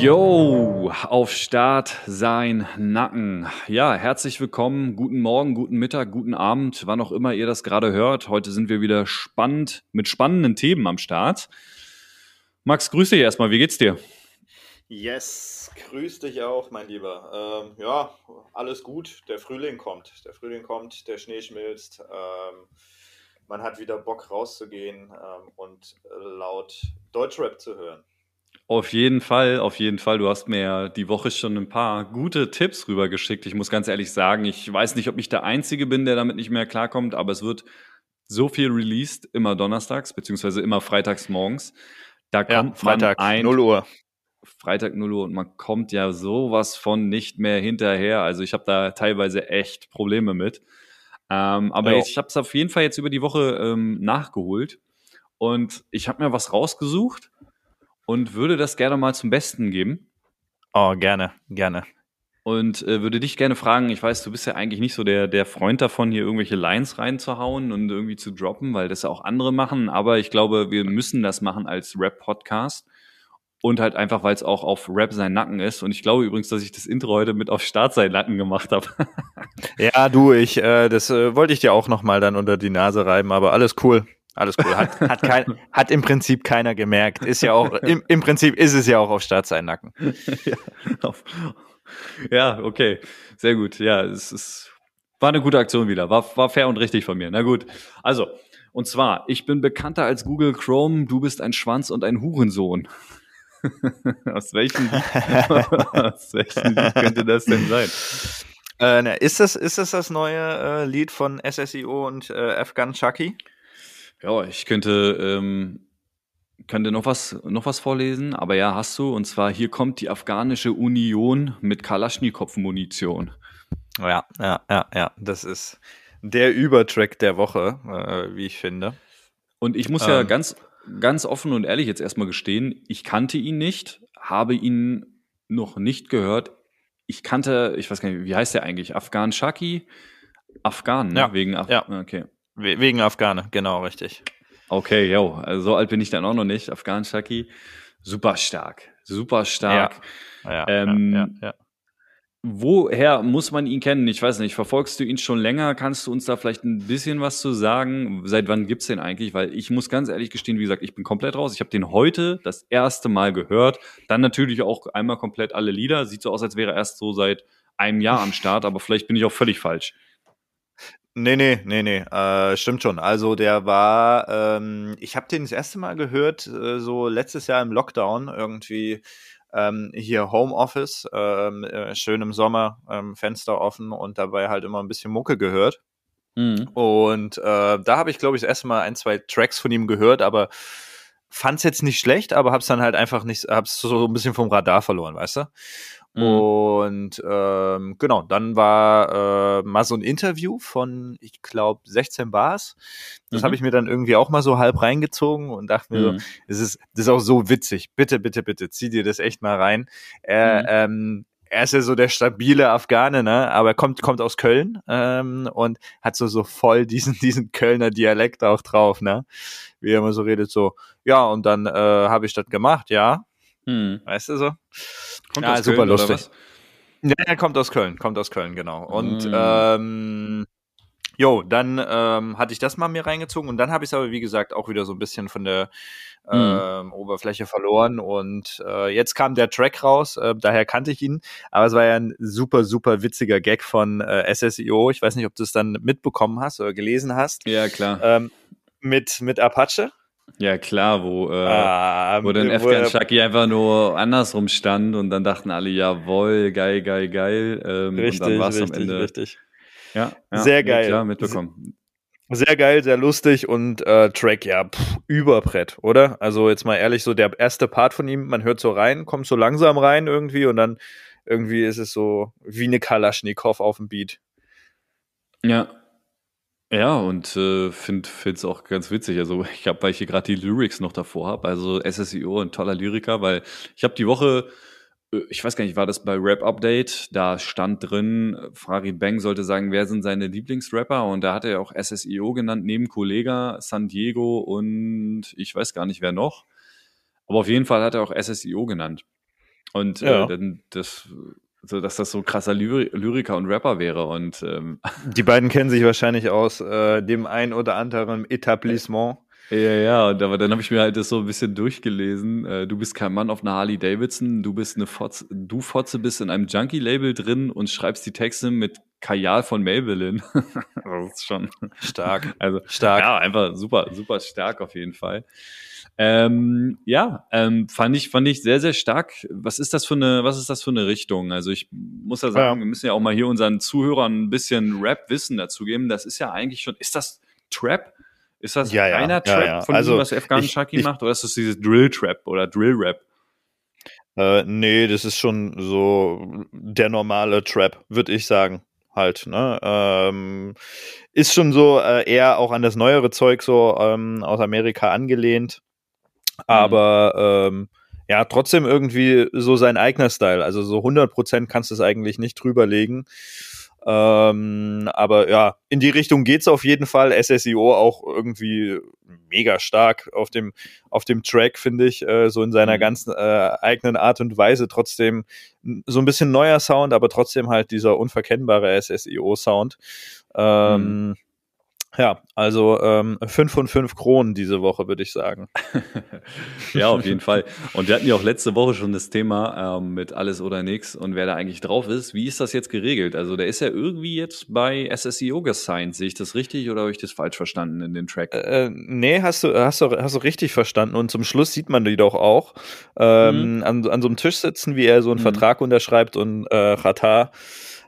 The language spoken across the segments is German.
Yo, auf Start sein Nacken. Ja, herzlich willkommen, guten Morgen, guten Mittag, guten Abend, wann auch immer ihr das gerade hört. Heute sind wir wieder spannend mit spannenden Themen am Start. Max, grüße dich erstmal, wie geht's dir? Yes, grüß dich auch, mein Lieber. Ähm, ja, alles gut. Der Frühling kommt. Der Frühling kommt, der Schnee schmilzt. Ähm, man hat wieder Bock rauszugehen ähm, und laut Deutschrap zu hören. Auf jeden Fall, auf jeden Fall. Du hast mir ja die Woche schon ein paar gute Tipps rübergeschickt. Ich muss ganz ehrlich sagen, ich weiß nicht, ob ich der Einzige bin, der damit nicht mehr klarkommt, aber es wird so viel released, immer donnerstags, beziehungsweise immer freitags morgens. Da kommt Freitag, ein, 0 Uhr. Freitag 0 Uhr und man kommt ja sowas von nicht mehr hinterher. Also ich habe da teilweise echt Probleme mit. Ähm, aber Ja. jetzt, ich habe es auf jeden Fall jetzt über die Woche ähm, nachgeholt und ich habe mir was rausgesucht und würde das gerne mal zum Besten geben Oh, gerne, gerne. und äh, würde dich gerne fragen, ich weiß, du bist ja eigentlich nicht so der, der Freund davon, hier irgendwelche Lines reinzuhauen und irgendwie zu droppen, weil das ja auch andere machen, aber ich glaube, wir müssen das machen als Rap-Podcast und halt einfach, weil es auch auf Rap sein Nacken ist und ich glaube übrigens, dass ich das Intro heute mit auf Start sein Nacken gemacht habe. Ja, du, ich, äh, das äh, wollte ich dir auch nochmal dann unter die Nase reiben, aber alles cool. Alles cool. Hat, hat, kein, hat im Prinzip keiner gemerkt. Ist ja auch, im, im Prinzip ist es ja auch auf Start sein Nacken. ja, auf, ja, okay, sehr gut. Ja, es ist, war eine gute Aktion wieder. War, war fair und richtig von mir. Na gut. Also, und zwar, ich bin bekannter als Google Chrome, du bist ein Schwanz und ein Hurensohn. aus welchem, aus welchem Lied könnte das denn sein? Äh, ist, das, ist das das neue äh, Lied von SSIO und äh, Afghan Chucky? Ja, ich könnte, ähm, könnte noch was, noch was vorlesen, aber ja, hast du. Und zwar, hier kommt die afghanische Union mit Kalaschnikow-Munition. Ja, ja, ja, ja. Das ist der Übertrack der Woche, äh, wie ich finde. Und ich muss ja Ähm. ganz, ganz offen und ehrlich jetzt erstmal gestehen, ich kannte ihn nicht, habe ihn noch nicht gehört. Ich kannte, ich weiß gar nicht, wie heißt der eigentlich? Afghan Shaki? Afghan, ne? Ja, Wegen Af ja. Okay. We wegen Afghane, genau, richtig. Okay, yo, also so alt bin ich dann auch noch nicht. Afghan Shaki. Super stark. Super stark. Ja, Ähm, ja, ja. Woher muss man ihn kennen? Ich weiß nicht, verfolgst du ihn schon länger? Kannst du uns da vielleicht ein bisschen was zu sagen? Seit wann gibt's den eigentlich? Weil ich muss ganz ehrlich gestehen, wie gesagt, ich bin komplett raus. Ich habe den heute das erste Mal gehört. Dann natürlich auch einmal komplett alle Lieder. Sieht so aus, als wäre er erst so seit einem Jahr am Start, aber vielleicht bin ich auch völlig falsch. Nee, nee, nee, nee, äh, stimmt schon. Also der war, ähm, ich habe den das erste Mal gehört, äh, so letztes Jahr im Lockdown irgendwie ähm, hier Homeoffice, ähm, äh, schön im Sommer, ähm, Fenster offen und dabei halt immer ein bisschen Mucke gehört. Mhm. Und äh, da habe ich, glaube ich, das erste Mal ein, zwei Tracks von ihm gehört, aber fand's jetzt nicht schlecht, aber hab's dann halt einfach nicht, hab's so ein bisschen vom Radar verloren, weißt du? Mhm. Und ähm, genau, dann war äh, mal so ein Interview von, ich glaube, 16 Bars. Das Mhm. habe ich mir dann irgendwie auch mal so halb reingezogen und dachte mir Mhm. so, es ist, das ist auch so witzig. Bitte, bitte, bitte, zieh dir das echt mal rein. Er, Mhm. ähm, er ist ja so der stabile Afghane, ne? Aber er kommt, kommt aus Köln ähm, und hat so, so voll diesen, diesen Kölner Dialekt auch drauf, ne? Wie er immer so redet, so, ja, und dann äh, habe ich das gemacht, ja. Mhm. Weißt du so? Kommt Ja, aus super Köln, lustig. Ja, er kommt aus Köln, kommt aus Köln, genau. Und Mm. ähm, jo, dann ähm, hatte ich das mal mir reingezogen und dann habe ich es aber, wie gesagt, auch wieder so ein bisschen von der Mm. ähm, Oberfläche verloren. Und äh, jetzt kam der Track raus, äh, daher kannte ich ihn, aber es war ja ein super, super witziger Gag von äh, SSIO. Ich weiß nicht, ob du es dann mitbekommen hast oder gelesen hast. Ja, klar. Ähm, mit, mit Apache. Ja, klar, wo, äh, Ah, wo dann Afghan Shaki einfach nur andersrum stand und dann dachten alle, jawohl, geil, geil, geil. Ähm, und dann Richtig, war's am richtig, Ende. richtig. Ja, ja, Sehr ja, geil. Klar, mitbekommen. Sehr geil, sehr lustig und äh, Track, ja, pff, Überbrett, oder? Also jetzt mal ehrlich, so der erste Part von ihm, man hört so rein, kommt so langsam rein irgendwie und dann irgendwie ist es so wie eine Kalaschnikow auf dem Beat. Ja. Ja, und äh, finde es auch ganz witzig. Also ich habe, weil ich hier gerade die Lyrics noch davor habe, also SSIO, ein toller Lyriker, weil ich habe die Woche, äh, ich weiß gar nicht, war das bei Rap Update, da stand drin, Farid Bang sollte sagen, wer sind seine Lieblingsrapper und da hat er auch SSIO genannt, neben Kollega, San Diego und ich weiß gar nicht, wer noch. Aber auf jeden Fall hat er auch SSIO genannt. Und Ja. äh, dann das, so dass das so ein krasser Lyri Lyriker und Rapper wäre. Und ähm, Die beiden kennen sich wahrscheinlich aus äh, dem ein oder anderen Etablissement. ja, ja, und aber dann habe ich mir halt das so ein bisschen durchgelesen. Äh, du bist kein Mann auf einer Harley Davidson, du bist eine Fotze, du Fotze bist in einem Junkie-Label drin und schreibst die Texte mit Kajal von Maybelline. das ist schon. Stark. Also Stark. Ja, einfach super, super stark auf jeden Fall. Ähm, ja, ähm, fand ich, fand ich sehr, sehr stark. Was ist das für eine, was ist das für eine Richtung? Also ich muss ja sagen, Ja. wir müssen ja auch mal hier unseren Zuhörern ein bisschen Rap-Wissen dazu geben. Das ist ja eigentlich schon, ist das Trap? Ist das Ja, reiner ja, Trap ja. von Also, dem, was Afghan ich- Shaki ich- macht? Oder ist das dieses Drill-Trap oder Drill-Rap? Äh, nee, das ist schon so der normale Trap, würde ich sagen. Halt, ne? Ähm, ist schon so äh, eher auch an das neuere Zeug so ähm, aus Amerika angelehnt. Aber ähm, ja, trotzdem irgendwie so sein eigener Style. Also so 100% kannst du es eigentlich nicht drüberlegen. Ähm, aber ja, in die Richtung geht's auf jeden Fall. SSIO auch irgendwie mega stark auf dem, auf dem Track, finde ich, äh, so in seiner Mhm. ganzen äh, eigenen Art und Weise. Trotzdem so ein bisschen neuer Sound, aber trotzdem halt dieser unverkennbare SSIO-Sound. Ähm, Ja, also ähm, 5 von 5 Kronen diese Woche, würde ich sagen. ja, auf jeden Fall. Und wir hatten ja auch letzte Woche schon das Thema ähm, mit alles oder nix und wer da eigentlich drauf ist. Wie ist das jetzt geregelt? Also der ist ja irgendwie jetzt bei SSEO gesigned. Sehe ich das richtig oder habe ich das falsch verstanden in den Track? Äh, nee, hast du, hast, du, hast du richtig verstanden. Und zum Schluss sieht man die doch auch ähm, an, an so einem Tisch sitzen, wie er so einen Mhm. Vertrag unterschreibt und äh, Rata,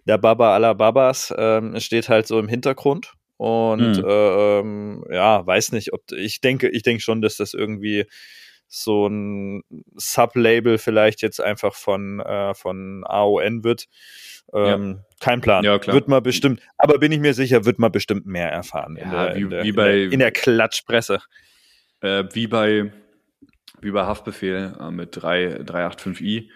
der Baba aller Babas, ähm, steht halt so im Hintergrund. Und Mhm. äh, ähm, ja, weiß nicht, ob ich denke, ich denke schon, dass das irgendwie so ein Sublabel vielleicht jetzt einfach von, äh, von AON wird. Ähm, Kein Plan. Ja, klar. Wird man bestimmt, aber bin ich mir sicher, wird man bestimmt mehr erfahren in, Ja, der, wie- in, der, wie in, bei- der, in der Klatschpresse. Äh, wie bei wie bei Haftbefehl äh, mit 3, 385i.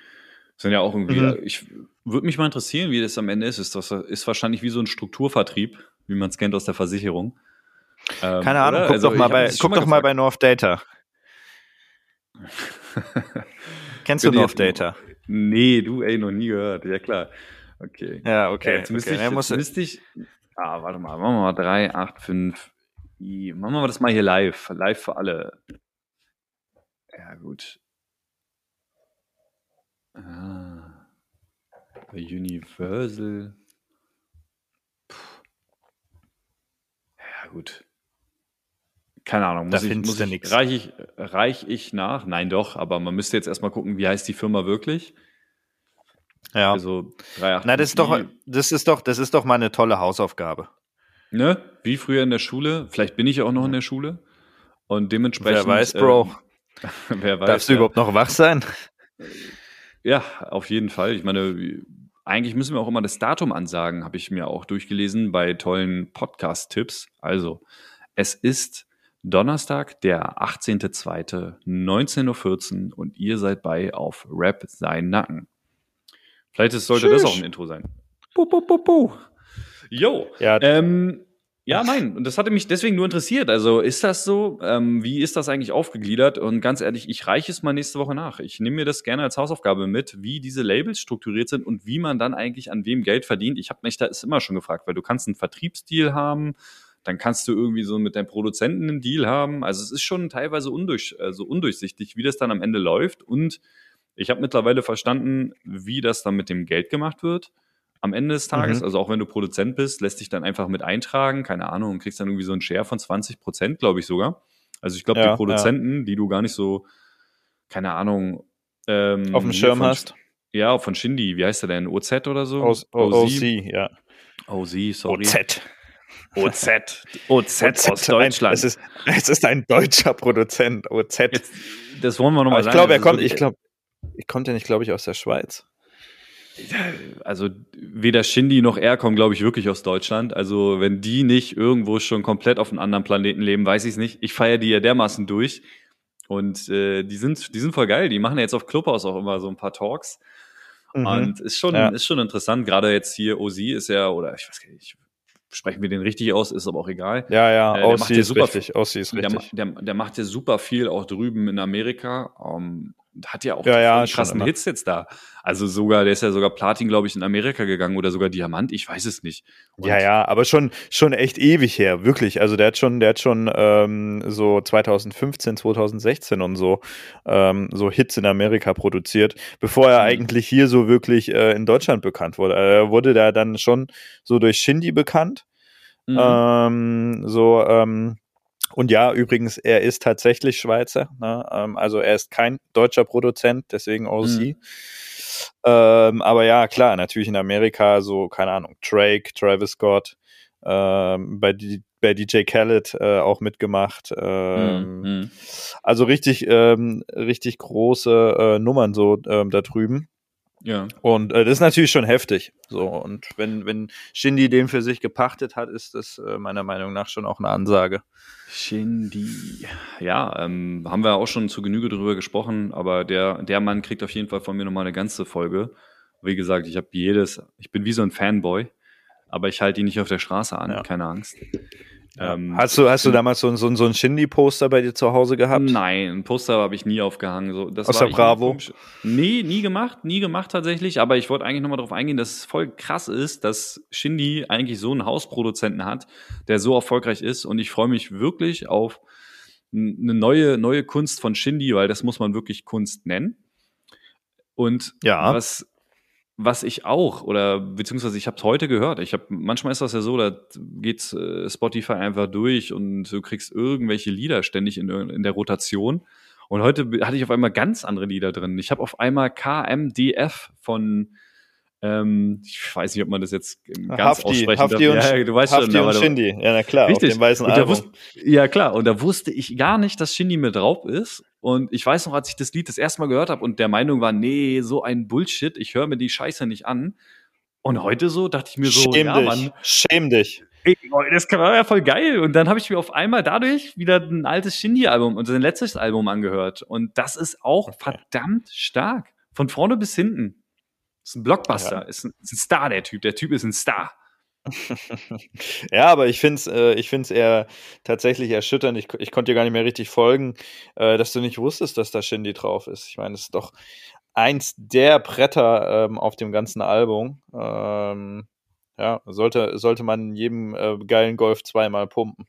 Sind ja auch irgendwie, Mhm. ich würde mich mal interessieren, wie das am Ende ist. Ist das ist wahrscheinlich wie so ein Strukturvertrieb, wie man es kennt aus der Versicherung. Ähm, Keine Ahnung, oder? guck Also, doch mal bei, guck doch mal bei North Data. Kennst du Bin North Data? Nee, du, ey, noch nie gehört. Ja, klar. Okay. Ja, Ja, okay. jetzt müsste okay. ich, jetzt müsste ich, ah, warte mal, machen wir mal 3, 8, 5, I. Machen wir das mal hier live. Live für alle. Ja, gut. Ah. Bei Universal. Puh. Ja, gut. Keine Ahnung, Da muss ich, findest muss ich, reich ich, reich ich nach? Nein, doch, aber man müsste jetzt erstmal gucken, wie heißt die Firma wirklich? ja. Also 3, 8, Na, das ist doch, das ist doch, das ist doch mal eine tolle Hausaufgabe. Ne? Wie früher in der Schule. Vielleicht bin ich ja auch noch in der Schule. Und dementsprechend. Wer weiß, Bro. Äh, wer weiß. Darfst du ja. überhaupt noch wach sein? Ja, auf jeden Fall. Ich meine, eigentlich müssen wir auch immer das Datum ansagen, habe ich mir auch durchgelesen bei tollen Podcast-Tipps. Also, es ist Donnerstag, der 18.02.19.14 Uhr und ihr seid bei auf Rap sein Nacken. Vielleicht sollte das Tschüss. auch ein Intro sein. Puh, puh, puh, puh. Jo. Ja, Ähm, ja, nein, und das hatte mich deswegen nur interessiert. Also ist das so? Ähm, wie ist das eigentlich aufgegliedert? Und ganz ehrlich, ich reiche es mal nächste Woche nach. Ich nehme mir das gerne als Hausaufgabe mit, wie diese Labels strukturiert sind und wie man dann eigentlich an wem Geld verdient. Ich habe mich da ist immer schon gefragt, weil du kannst einen Vertriebsdeal haben, dann kannst du irgendwie so mit deinem Produzenten einen Deal haben. Also es ist schon teilweise undurch, also undurchsichtig, wie das dann am Ende läuft. Und ich habe mittlerweile verstanden, wie das dann mit dem Geld gemacht wird am Ende des Tages, Mhm. also auch wenn du Produzent bist, lässt dich dann einfach mit eintragen, keine Ahnung, und kriegst dann irgendwie so einen Share von 20 Prozent, glaube ich sogar. Also ich glaube, Ja, die Produzenten, die du gar nicht so, keine Ahnung, ähm, auf dem Schirm von, hast. Ja, von Shindy, wie heißt der denn? OZ oder so? Aus, OC, ja. OZ, sorry. OZ. OZ. OZ aus Deutschland. Es ist, es ist ein deutscher Produzent, OZ. Jetzt, das wollen wir nochmal Aber ich sagen. glaube, er kommt, ich glaube, ich kommt ja nicht, glaube ich, aus der Schweiz. Also weder Shindy noch er kommen, glaube ich, wirklich aus Deutschland. Also wenn die nicht irgendwo schon komplett auf einem anderen Planeten leben, weiß ich es nicht. Ich feiere die ja dermaßen durch. Und äh, die sind, die sind voll geil. Die machen ja jetzt auf Clubhouse auch immer so ein paar Talks. Mhm. Und ist schon, Ja. ist schon interessant. Gerade jetzt hier OZ ist ja, oder ich weiß gar nicht, sprechen wir den richtig aus, ist aber auch egal. Ja, ja, Äh, der macht Aussie ja ist super richtig. Aussie ist Der, richtig. der, der macht ja super viel auch drüben in Amerika. Ähm, hat ja auch Ja, ja, krassen. Hits jetzt da. Also sogar, der ist ja sogar Platin, glaube ich, in Amerika gegangen oder sogar Diamant, ich weiß es nicht. Und Ja, ja, aber schon, schon echt ewig her, wirklich. Also der hat schon, der hat schon ähm, so 2015, 2016 und so, ähm, so Hits in Amerika produziert, bevor er Mhm. eigentlich hier so wirklich äh, in Deutschland bekannt wurde. Er wurde da dann schon so durch Shindy bekannt. Mhm. Ähm, so, ähm, und ja, übrigens, er ist tatsächlich Schweizer. Ne? Ähm, also er ist kein deutscher Produzent, deswegen OC. Ähm, aber ja, klar, natürlich in Amerika so, keine Ahnung, Drake, Travis Scott, ähm, bei, D bei DJ Khaled äh, auch mitgemacht. Ähm, Mhm. Also richtig, ähm, richtig große äh, Nummern so ähm, da drüben. Ja. Und äh, das ist natürlich schon heftig. So, und wenn, wenn Shindy den für sich gepachtet hat, ist das äh, meiner Meinung nach schon auch eine Ansage. Shindy. Ja, ähm, haben wir auch schon zu Genüge drüber gesprochen, aber der, der Mann kriegt auf jeden Fall von mir nochmal eine ganze Folge. Wie gesagt, ich habe jedes, ich bin wie so ein Fanboy, aber ich halte ihn nicht auf der Straße an, Ja. keine Angst. Ähm, hast du, hast du damals so, ein- so, so ein Shindy-Poster bei dir zu Hause gehabt? Nein, ein Poster habe ich nie aufgehangen. So, das Aus war der Bravo? Nee, nie gemacht, nie gemacht tatsächlich. Aber ich wollte eigentlich nochmal darauf eingehen, dass es voll krass ist, dass Shindy eigentlich so einen Hausproduzenten hat, der so erfolgreich ist. Und ich freue mich wirklich auf eine neue, neue Kunst von Shindy, weil das muss man wirklich Kunst nennen. Und Ja. was, was ich auch, oder beziehungsweise ich habe es heute gehört, ich habe manchmal ist das ja so, da geht äh, Spotify einfach durch und du kriegst irgendwelche Lieder ständig in, in der Rotation. Und heute hatte ich auf einmal ganz andere Lieder drin. Ich habe auf einmal KMDF von, ähm, ich weiß nicht, ob man das jetzt ganz Hafti, aussprechen Hafti darf. und, ja, du weißt Hafti schon, aber und du- Shindy. Ja, na klar, Richtig. auf dem weißen Album. wusste, ja, klar. Und da wusste ich gar nicht, dass Shindy mit drauf ist. Und ich weiß noch, als ich das Lied das erste Mal gehört habe und der Meinung war, nee, so ein Bullshit, ich höre mir die Scheiße nicht an. Und heute so dachte ich mir so, Schäm ja, dich. Mann, Schäm dich. ey, das war ja voll geil. Und dann habe ich mir auf einmal dadurch wieder ein altes Shindy-Album und sein letztes Album angehört. Und das ist auch Okay. verdammt stark. Von vorne bis hinten. Ist ein Blockbuster. Ja. Ist, ein, ist ein Star, der Typ. Der Typ ist ein Star. Ja, aber ich finde es äh, ich find's eher tatsächlich erschütternd. Ich, ich konnte dir gar nicht mehr richtig folgen, äh, dass du nicht wusstest, dass da Shindy drauf ist. Ich meine, es ist doch eins der Bretter ähm, auf dem ganzen Album. Ähm, ja, sollte, sollte man jedem äh, geilen Golf zweimal pumpen.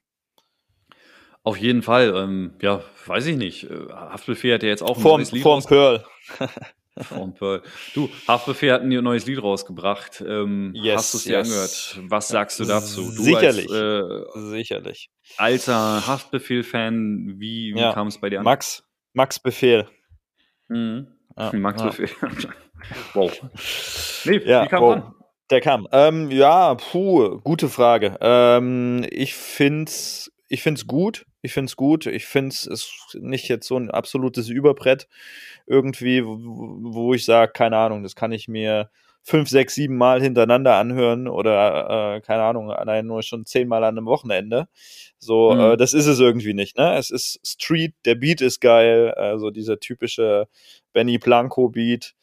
Auf jeden Fall. Ähm, ja, weiß ich nicht. Äh, Haftbefehl hat ja jetzt auch ein Vorm, vorm Pearl. Vorm Pearl. Du, Haftbefehl hat ein neues Lied rausgebracht. Ähm, Yes, hast du es dir yes. angehört? Was sagst du dazu? Du Sicherlich. Als, äh, Sicherlich. alter Haftbefehl-Fan, wie, wie Ja. kam es bei dir an? Max, Max Befehl. Mhm. Ja, Max ja. Befehl. wow. Nee, Ja, wie kam oh, an? Der kam. Ähm, ja, puh, gute Frage. Ähm, ich find's, ich find's gut. Ich find's gut. Ich find's ist nicht jetzt so ein absolutes Überbrett irgendwie, wo, wo ich sage, keine Ahnung, das kann ich mir fünf, sechs, sieben Mal hintereinander anhören oder äh, keine Ahnung, allein nur schon zehnmal an einem Wochenende. So, Mhm. äh, das ist es irgendwie nicht. Ne, es ist Street, der Beat ist geil, also dieser typische Benny Blanco Beat.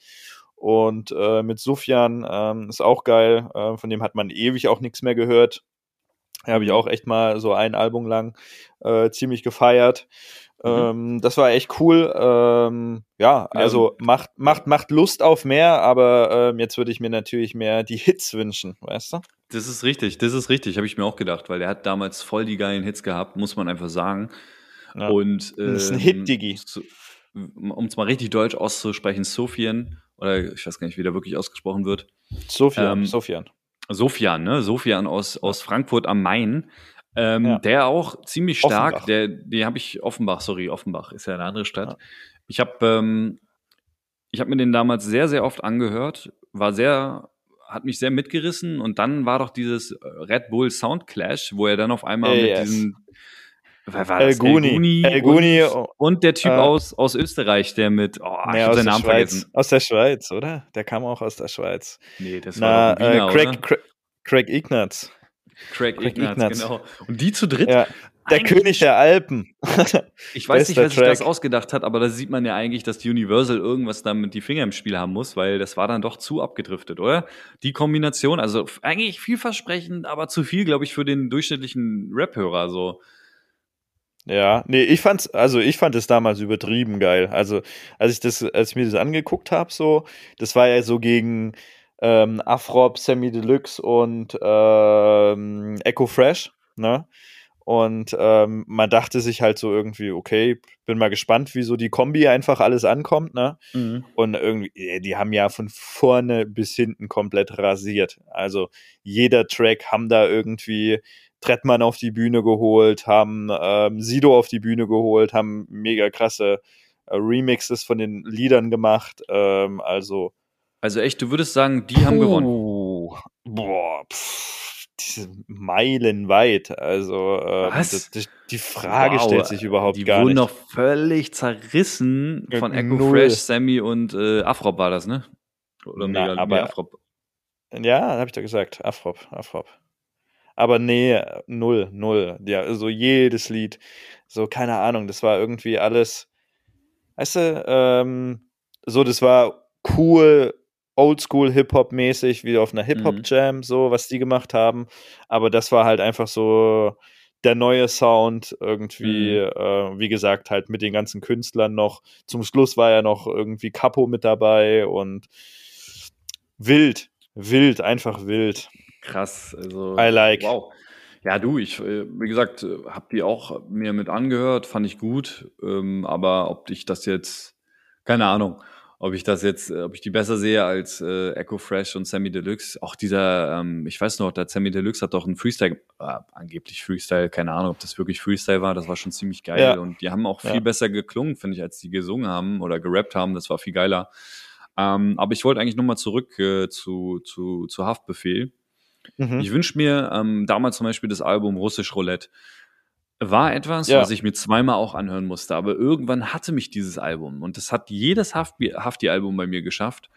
Und äh, mit Sufjan ähm, ist auch geil. Äh, von dem hat man ewig auch nichts mehr gehört. Da habe ich auch echt mal so ein Album lang äh, ziemlich gefeiert. Mhm. Ähm, das war echt cool. Ähm, ja, also macht, macht, macht Lust auf mehr, aber ähm, jetzt würde ich mir natürlich mehr die Hits wünschen, weißt du? Das ist richtig, das ist richtig, habe ich mir auch gedacht, weil der hat damals voll die geilen Hits gehabt, muss man einfach sagen. Ja. Und Das ist ein ähm, Hit, Digi. so- Um es mal richtig deutsch auszusprechen, Sofian, oder ich weiß gar nicht, wie der wirklich ausgesprochen wird. Sofian, Ähm, Sofian. Sofian, ne? Sofian aus, aus Frankfurt am Main. Ähm, Ja. Der auch ziemlich stark. Offenbach. Der, den habe ich Offenbach, sorry, Offenbach ist ja eine andere Stadt. Ja. Ich habe ähm, ich habe mir den damals sehr, sehr oft angehört, war sehr, hat mich sehr mitgerissen und dann war doch dieses äh, Red Bull Sound Clash, wo er dann auf einmal Yes. mit diesen Wer war El das? Guni. El und, Guni, und der Typ äh, aus, aus Österreich, der mit, oh, ich Nee, hab seinen der Namen Schweiz. vergessen. Aus der Schweiz, oder? Der kam auch aus der Schweiz. Nee, das Na, war ein äh, Wiener, Craig? Craig, Craig Ignatz. Craig, Craig Ignatz, Ignatz. genau. Und die zu dritt, Ja, der Eigentlich- König der Alpen. ich weiß nicht, wer sich das ausgedacht hat, aber da sieht man ja eigentlich, dass Universal irgendwas damit die Finger im Spiel haben muss, weil das war dann doch zu abgedriftet, oder? Die Kombination, also eigentlich vielversprechend, aber zu viel, glaube ich, für den durchschnittlichen Rap-Hörer, so. Ja, nee, ich fand's, also ich fand es damals übertrieben geil. Also, als ich das, als ich mir das angeguckt habe, so, das war ja so gegen ähm, Afrop, Sammy Deluxe und ähm, Echo Fresh, ne? Und ähm, man dachte sich halt so irgendwie, okay, bin mal gespannt, wie so die Kombi einfach alles ankommt, ne? Und irgendwie, äh, die haben ja von vorne bis hinten komplett rasiert. Also jeder Track haben da irgendwie Trettmann auf die Bühne geholt, haben ähm, Sido auf die Bühne geholt, haben mega krasse äh, Remixes von den Liedern gemacht. Ähm, also Also echt, du würdest sagen, die haben gewonnen. Puh, Boah, pff, diese meilenweit. Also ähm, das, das, die Frage Wow, stellt sich überhaupt die gar wurden nicht. noch völlig zerrissen Ja, von Echo null. Fresh, Sammy und äh, Afrop war das, ne? Oder Na, Mega, aber- nee, Afrop. Ja, habe ich doch gesagt. Afrop, Afrop. Aber nee, null, null. Ja, so jedes Lied. So, keine Ahnung, das war irgendwie alles. Weißt du, ähm, so, das war cool, oldschool Hip-Hop-mäßig, wie auf einer Hip-Hop-Jam, so, was die gemacht haben. Aber das war halt einfach so der neue Sound, irgendwie, äh, wie gesagt, halt mit den ganzen Künstlern noch. Zum Schluss war ja noch irgendwie Capo mit dabei und wild, wild, einfach wild. Krass, also. I like. Wow. Ja, du, ich, äh, wie gesagt, äh, hab die auch mir mit angehört, fand ich gut. Ähm, aber ob ich das jetzt, keine Ahnung, ob ich das jetzt, äh, ob ich die besser sehe als äh, Echo Fresh und Sammy Deluxe. Auch dieser, ähm, ich weiß noch, der Sammy Deluxe hat doch einen Freestyle, äh, angeblich Freestyle, keine Ahnung, ob das wirklich Freestyle war, das war schon ziemlich geil. Ja. Und die haben auch viel Ja. besser geklungen, finde ich, als die gesungen haben oder gerappt haben. Das war viel geiler. Ähm, aber ich wollte eigentlich nochmal zurück äh, zu, zu, zu Haftbefehl. Mhm. Ich wünsche mir ähm, damals zum Beispiel das Album Russisch Roulette. War etwas, Ja. was ich mir zweimal auch anhören musste, aber irgendwann hatte mich dieses Album und das hat jedes Hafti- Hafti-Album bei mir geschafft.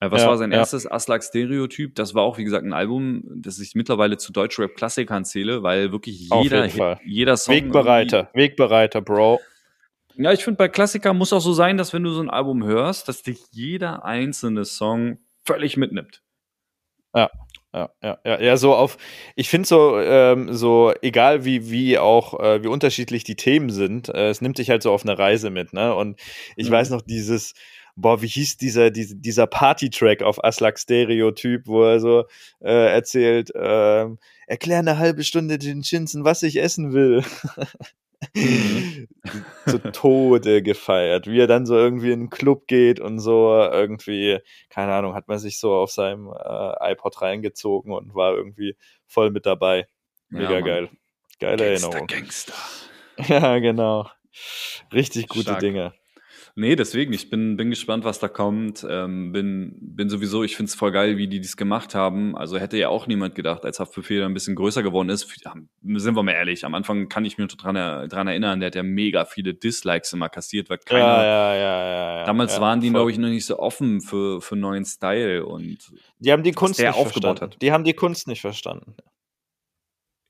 Äh, was Ja, war sein ja. erstes Aslak-Stereotyp? Das war auch, wie gesagt, ein Album, das ich mittlerweile zu Deutschrap-Klassikern zähle, weil wirklich jeder, Fall. jeder Song. Wegbereiter, Wegbereiter, Bro. Ja, ich finde, bei Klassikern muss auch so sein, dass wenn du so ein Album hörst, dass dich jeder einzelne Song völlig mitnimmt. Ja, ja, ja, ja, so auf, ich finde so, ähm, so, egal wie, wie auch, äh, wie unterschiedlich die Themen sind, äh, es nimmt dich halt so auf eine Reise mit, ne? Und ich Mhm. weiß noch dieses, boah, wie hieß dieser, diese, dieser Party-Track auf Aslak Stereotyp, wo er so äh, erzählt, ähm, erklär eine halbe Stunde den Chinsen, was ich essen will. Mhm. zu Tode gefeiert, wie er dann so irgendwie in einen Club geht und so irgendwie, keine Ahnung, hat man sich so auf seinem äh, iPod reingezogen und war irgendwie voll mit dabei. Mega Ja, geil. Geile Gangster, Erinnerung. Gangster. Ja, genau. Richtig gute Stark. Dinge. Nee, deswegen, ich bin, bin gespannt, was da kommt. Ähm, bin, bin sowieso, ich find's voll geil, wie die dies gemacht haben. Also hätte ja auch niemand gedacht, als Haftbefehl ein bisschen größer geworden ist. Sind wir mal ehrlich, am Anfang kann ich mich noch dran, dran erinnern, der hat ja mega viele Dislikes immer kassiert, weil keiner. Ja, ja, ja, ja, ja. Damals ja, waren die, glaube ich, noch nicht so offen für, für neuen Style und Die haben die Kunst nicht aufgebaut verstanden. hat. Die haben die Kunst nicht verstanden.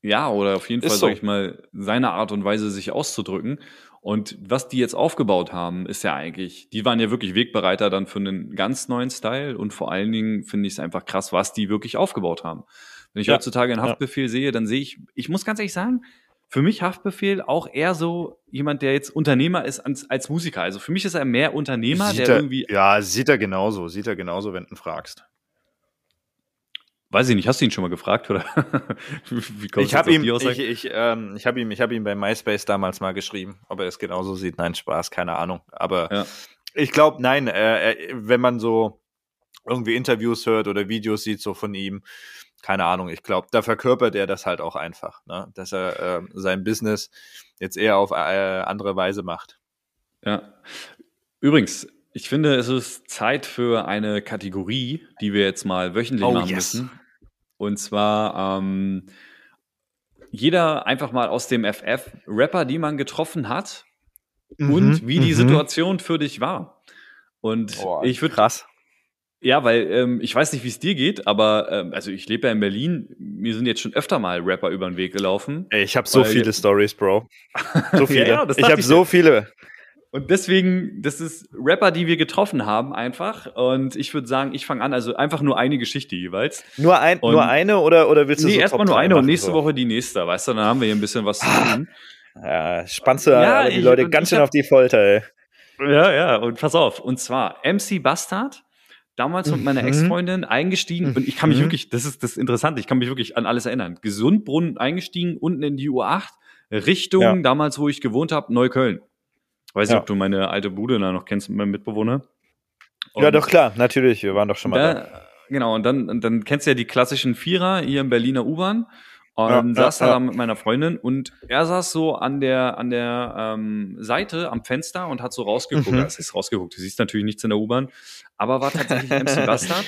Ja, oder auf jeden Ist Fall, so. sag ich mal, seine Art und Weise, sich auszudrücken. Und was die jetzt aufgebaut haben, ist ja eigentlich, die waren ja wirklich Wegbereiter dann für einen ganz neuen Style und vor allen Dingen finde ich es einfach krass, was die wirklich aufgebaut haben. Wenn ich Ja, heutzutage einen ja. Haftbefehl sehe, dann sehe ich, ich muss ganz ehrlich sagen, für mich Haftbefehl auch eher so jemand, der jetzt Unternehmer ist als, als Musiker. Also für mich ist er mehr Unternehmer, Sieht der er, irgendwie, ja, sieht er genauso. Sieht er genauso, wenn du ihn fragst. Weiß ich nicht, hast du ihn schon mal gefragt oder? Wie kommst Ich habe ihm, ich, ich, ähm, ich habe ihm, ich habe ihm bei MySpace damals mal geschrieben, ob er es genauso sieht. Nein, Spaß, keine Ahnung. Aber Ja. ich glaube, nein, äh, äh, wenn man so irgendwie Interviews hört oder Videos sieht so von ihm, keine Ahnung. Ich glaube, da verkörpert er das halt auch einfach, ne? dass er äh, sein Business jetzt eher auf äh, andere Weise macht. Ja. Übrigens, ich finde, es ist Zeit für eine Kategorie, die wir jetzt mal wöchentlich Oh, machen yes. müssen. Und zwar, ähm, jeder einfach mal aus dem FF Rapper, die man getroffen hat Mhm, und wie die mhm. Situation für dich war. Und Boah, ich würde krass. Ja, weil ähm, ich weiß nicht, wie es dir geht, aber ähm, also ich lebe ja in Berlin. Mir sind jetzt schon öfter mal Rapper über den Weg gelaufen. Ey, ich habe so viele Stories, Bro. So viele. ja, das ich habe so viele. Und deswegen, das ist Rapper, die wir getroffen haben, einfach. Und ich würde sagen, ich fange an, also einfach nur eine Geschichte jeweils. Nur, ein, Und- nur eine oder, oder willst du Nee, so erstmal nur eine und nächste so? Woche die nächste, weißt du, dann haben wir hier ein bisschen was zu tun. Ja, spannst du Ja, die ich- Leute ganz schön hab- auf die Folter, ey. Ja, ja, und pass auf. Und zwar MC Bastard, damals mit meiner Mhm. Ex-Freundin eingestiegen. Und ich kann mich Mhm. wirklich, das ist das Interessante, ich kann mich wirklich an alles erinnern. Gesundbrunnen eingestiegen, unten in die U8, Richtung, Ja. damals, wo ich gewohnt habe, Neukölln. Weiß nicht, Ja. ob du meine alte Bude da noch kennst mit meinem Mitbewohner. Ja, Und doch, klar, natürlich. Wir waren doch schon mal da. da, genau, und dann, dann kennst du ja die klassischen Vierer hier im Berliner U-Bahn. Und Ja, saß ja, da, ja. mit meiner Freundin und er saß so an der, an der ähm, Seite am Fenster und hat so rausgeguckt. Mhm. Das ist rausgeguckt, du siehst natürlich nichts in der U-Bahn, aber war tatsächlich MC Bastard.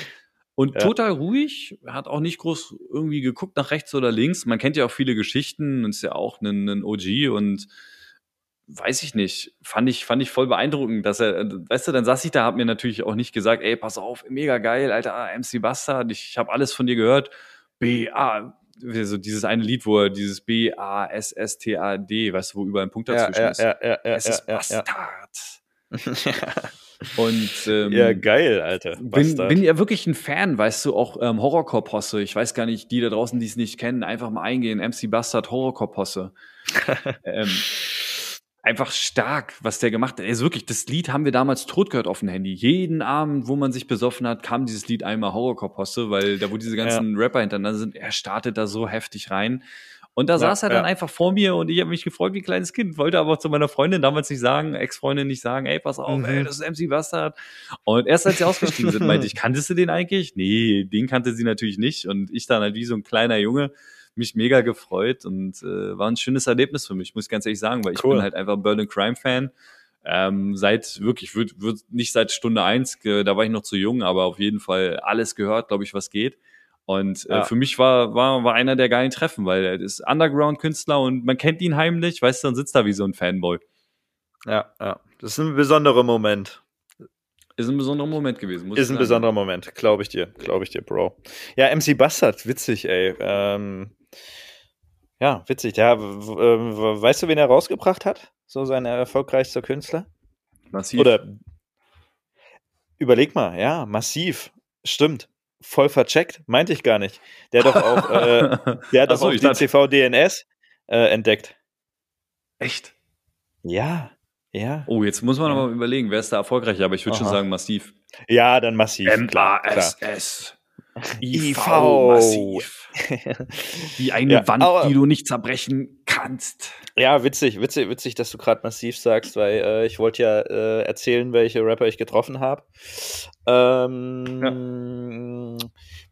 Und Ja. total ruhig, hat auch nicht groß irgendwie geguckt nach rechts oder links. Man kennt ja auch viele Geschichten und ist ja auch ein, ein OG und weiß ich nicht, fand ich, fand ich voll beeindruckend, dass er, weißt du, dann saß ich da, hab mir natürlich auch nicht gesagt, ey, pass auf, mega geil, Alter, MC Bastard, ich habe alles von dir gehört. B, A, so dieses eine Lied, wo er dieses B, A, S, S, T, A, D, weißt du, wo überall ein Punkt Ja, dazwischen ja, ist. ja, ja, ja, es ist ja, ja, Bastard. Und ähm, ja, geil, Alter. bin, bin ja wirklich ein Fan, weißt du, auch ähm, Horrorcore-Posse. Ich weiß gar nicht, die da draußen, die es nicht kennen, einfach mal eingehen. MC Bastard Horrorcore-Posse. ähm, einfach stark, was der gemacht hat. Also wirklich, das Lied haben wir damals tot gehört auf dem Handy. Jeden Abend, wo man sich besoffen hat, kam dieses Lied einmal Horrorcore-Posse, weil da, wo diese ganzen Rapper hintereinander sind, er startet da so heftig rein. Und da Ja, saß er dann ja. einfach vor mir und ich habe mich gefreut wie ein kleines Kind, wollte aber zu meiner Freundin damals nicht sagen, Ex-Freundin nicht sagen, ey, pass auf, Mhm. ey, das ist MC Bastard. Und erst als sie ausgestiegen sind, meinte ich, kanntest du den eigentlich? Nee, den kannte sie natürlich nicht. Und ich dann halt wie so ein kleiner Junge mich mega gefreut und äh, war ein schönes Erlebnis für mich, muss ich ganz ehrlich sagen, weil ich Cool. bin halt einfach Berlin Crime Fan. Ähm, seit wirklich, wird, wird nicht seit Stunde eins, äh, da war ich noch zu jung, aber auf jeden Fall alles gehört, glaube ich, was geht. Und äh, Ja. für mich war, war, war einer der geilen Treffen, weil er ist Underground-Künstler und man kennt ihn heimlich, weißt du, und sitzt da wie so ein Fanboy. Ja, ja. Das ist ein besonderer Moment. Ist ein besonderer Moment gewesen. Muss Ist ein besonderer Moment, glaube ich dir, glaube ich dir, Bro. Ja, MC Bastard, witzig, ey. Ähm, ja, witzig. W- w- weißt du, wen er rausgebracht hat? So sein erfolgreichster Künstler? Massiv. Oder überleg mal, ja, massiv. Stimmt. Voll vercheckt, meinte ich gar nicht. Der hat doch auch, äh, der hat doch so, auch die dachte- CV-DNS äh, entdeckt. Echt? Ja, ja. Oh, jetzt muss man Ja. aber überlegen, wer ist da erfolgreicher, aber ich würde schon sagen massiv. Ja, dann massiv. M-A-S-S. IV. IV. Massiv. Wie eine Ja, Wand, die du nicht zerbrechen kannst. Ja, witzig, witzig, witzig, dass du gerade massiv sagst, weil äh, ich wollte ja äh, erzählen, welche Rapper ich getroffen habe. Ähm,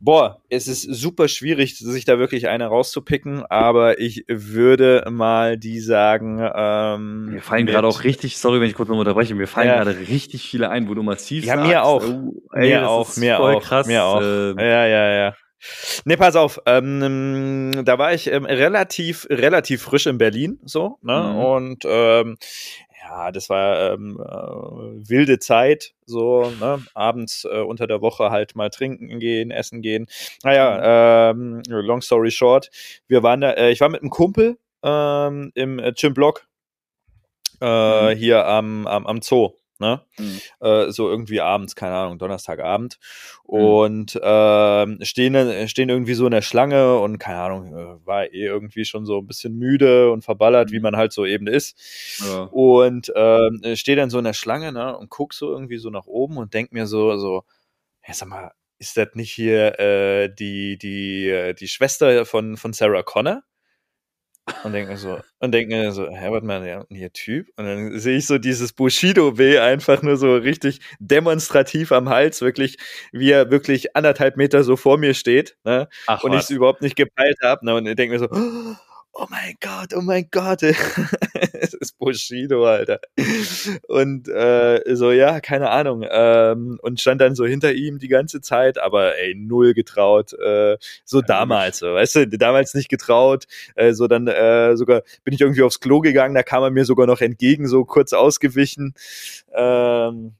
Boah, es ist super schwierig, sich da wirklich eine rauszupicken, aber ich würde mal die sagen. Ähm, Mir fallen gerade auch richtig, sorry, wenn ich kurz noch unterbreche, mir fallen Ja. gerade richtig viele ein, wo du massiv Ja, sagst. mir auch. Oh, mir das auch, ist mir voll auch, krass. mir auch. äh, Ja, ja, ja. Nee, pass auf, ähm, da war ich ähm, relativ, relativ frisch in Berlin, so, ne? Mhm. Und ähm, ja, das war ähm, äh, wilde Zeit, so, ne? Abends äh, unter der Woche halt mal trinken gehen, essen gehen. Naja, ähm, long story short, wir waren da, äh, ich war mit einem Kumpel ähm, im äh, Jim Block äh, Mhm. hier am, am, am Zoo. Ne? Mhm. Äh, so irgendwie abends, keine Ahnung, Donnerstagabend. Mhm. Und ähm, stehen, stehen irgendwie so in der Schlange und keine Ahnung, äh, war eh irgendwie schon so ein bisschen müde und verballert, wie man halt so eben ist. Ja. Und ähm, stehe dann so in der Schlange ne, und guck so irgendwie so nach oben und denk mir so, so, ja, sag mal, ist das nicht hier äh, die, die, äh, die Schwester von, von Sarah Connor? Und denk mir so, und denk mir so, warte mal, der hier Typ. Und dann sehe ich so dieses Bushido-W einfach nur so richtig demonstrativ am Hals, wirklich, wie er wirklich anderthalb Meter so vor mir steht, ne? Ach, und ich es überhaupt nicht gepeilt habe. Ne? Und ich denke mir so, oh mein Gott, oh mein Gott, es ist Bushido, Alter. Und äh, so, ja, keine Ahnung. Ähm, und stand dann so hinter ihm die ganze Zeit, aber ey, null getraut. Äh, so ja, damals, so, weißt du, damals nicht getraut. Äh, so dann äh, sogar bin ich irgendwie aufs Klo gegangen, da kam er mir sogar noch entgegen, so kurz ausgewichen. Ähm,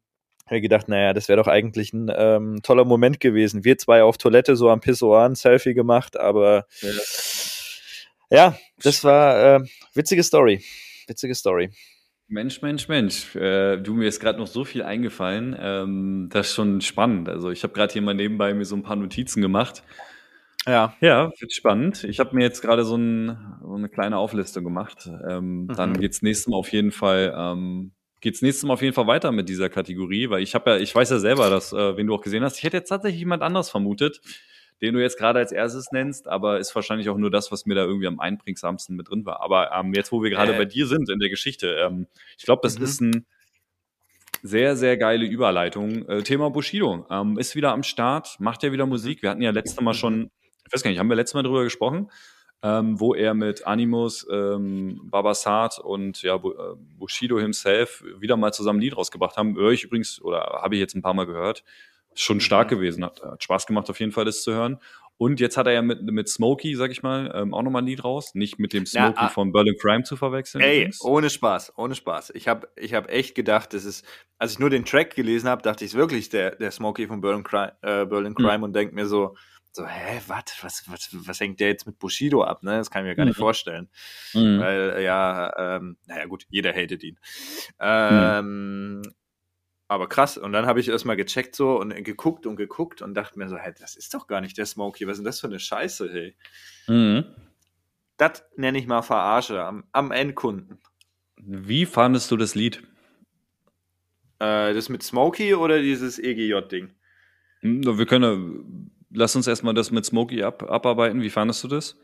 habe gedacht, naja, das wäre doch eigentlich ein ähm, toller Moment gewesen. Wir zwei auf Toilette so am Pissoir ein Selfie gemacht, aber ja. Ja, das war äh, witzige Story. Witzige Story. Mensch, Mensch, Mensch. Äh, du, mir ist gerade noch so viel eingefallen. Ähm, das ist schon spannend. Also ich habe gerade hier mal nebenbei mir so ein paar Notizen gemacht. Ja. Ja, wird spannend. Ich habe mir jetzt gerade so, ein, so, eine kleine Auflistung gemacht. Ähm, mhm. Dann geht's nächstes Mal auf jeden Fall, ähm, geht's nächstes Mal auf jeden Fall weiter mit dieser Kategorie, weil ich habe ja, ich weiß ja selber, dass, äh, wenn du auch gesehen hast, ich hätte jetzt tatsächlich jemand anderes vermutet den du jetzt gerade als erstes nennst, aber ist wahrscheinlich auch nur das, was mir da irgendwie am einprägsamsten mit drin war. Aber ähm, jetzt, wo wir gerade äh. bei dir sind in der Geschichte, ähm, ich glaube, das mhm. ist ein sehr, sehr geile Überleitung. Äh, Thema Bushido ähm, ist wieder am Start, macht ja wieder Musik. Wir hatten ja letztes Mal schon, ich weiß gar nicht, haben wir letztes Mal drüber gesprochen, ähm, wo er mit Animus, ähm, Babasat und ja, äh, Bushido himself wieder mal zusammen ein Lied rausgebracht haben. Höre ich übrigens, oder habe ich jetzt ein paar Mal gehört schon stark mhm. gewesen. Hat, hat Spaß gemacht, auf jeden Fall, das zu hören. Und jetzt hat er ja mit, mit Smokey, sag ich mal, ähm, auch nochmal ein Lied raus. Nicht mit dem Smokey ja, ah, von Berlin Crime zu verwechseln. Ey, übrigens. ohne Spaß, ohne Spaß. Ich habe ich hab echt gedacht, das ist, als ich nur den Track gelesen habe, dachte ich wirklich der, der Smokey von Berlin Crime, äh, Berlin Crime mhm. und denke mir so, so, hä, wat, was, was, was hängt der jetzt mit Bushido ab? Ne? Das kann ich mir gar mhm. nicht vorstellen. Mhm. Weil, ja, ähm, naja, gut, jeder hatet ihn. Mhm. Ähm, aber krass. Und dann habe ich erstmal gecheckt so und geguckt und geguckt und dachte mir so, hey, das ist doch gar nicht der Smokey. Was ist denn das für eine Scheiße, hey? Mhm. Das nenne ich mal Verarsche am, am Endkunden. Wie fandest du das Lied? Äh, das mit Smokey oder dieses EGJ-Ding? Hm, wir können, lass uns erstmal das mit Smokey ab, abarbeiten. Wie fandest du das?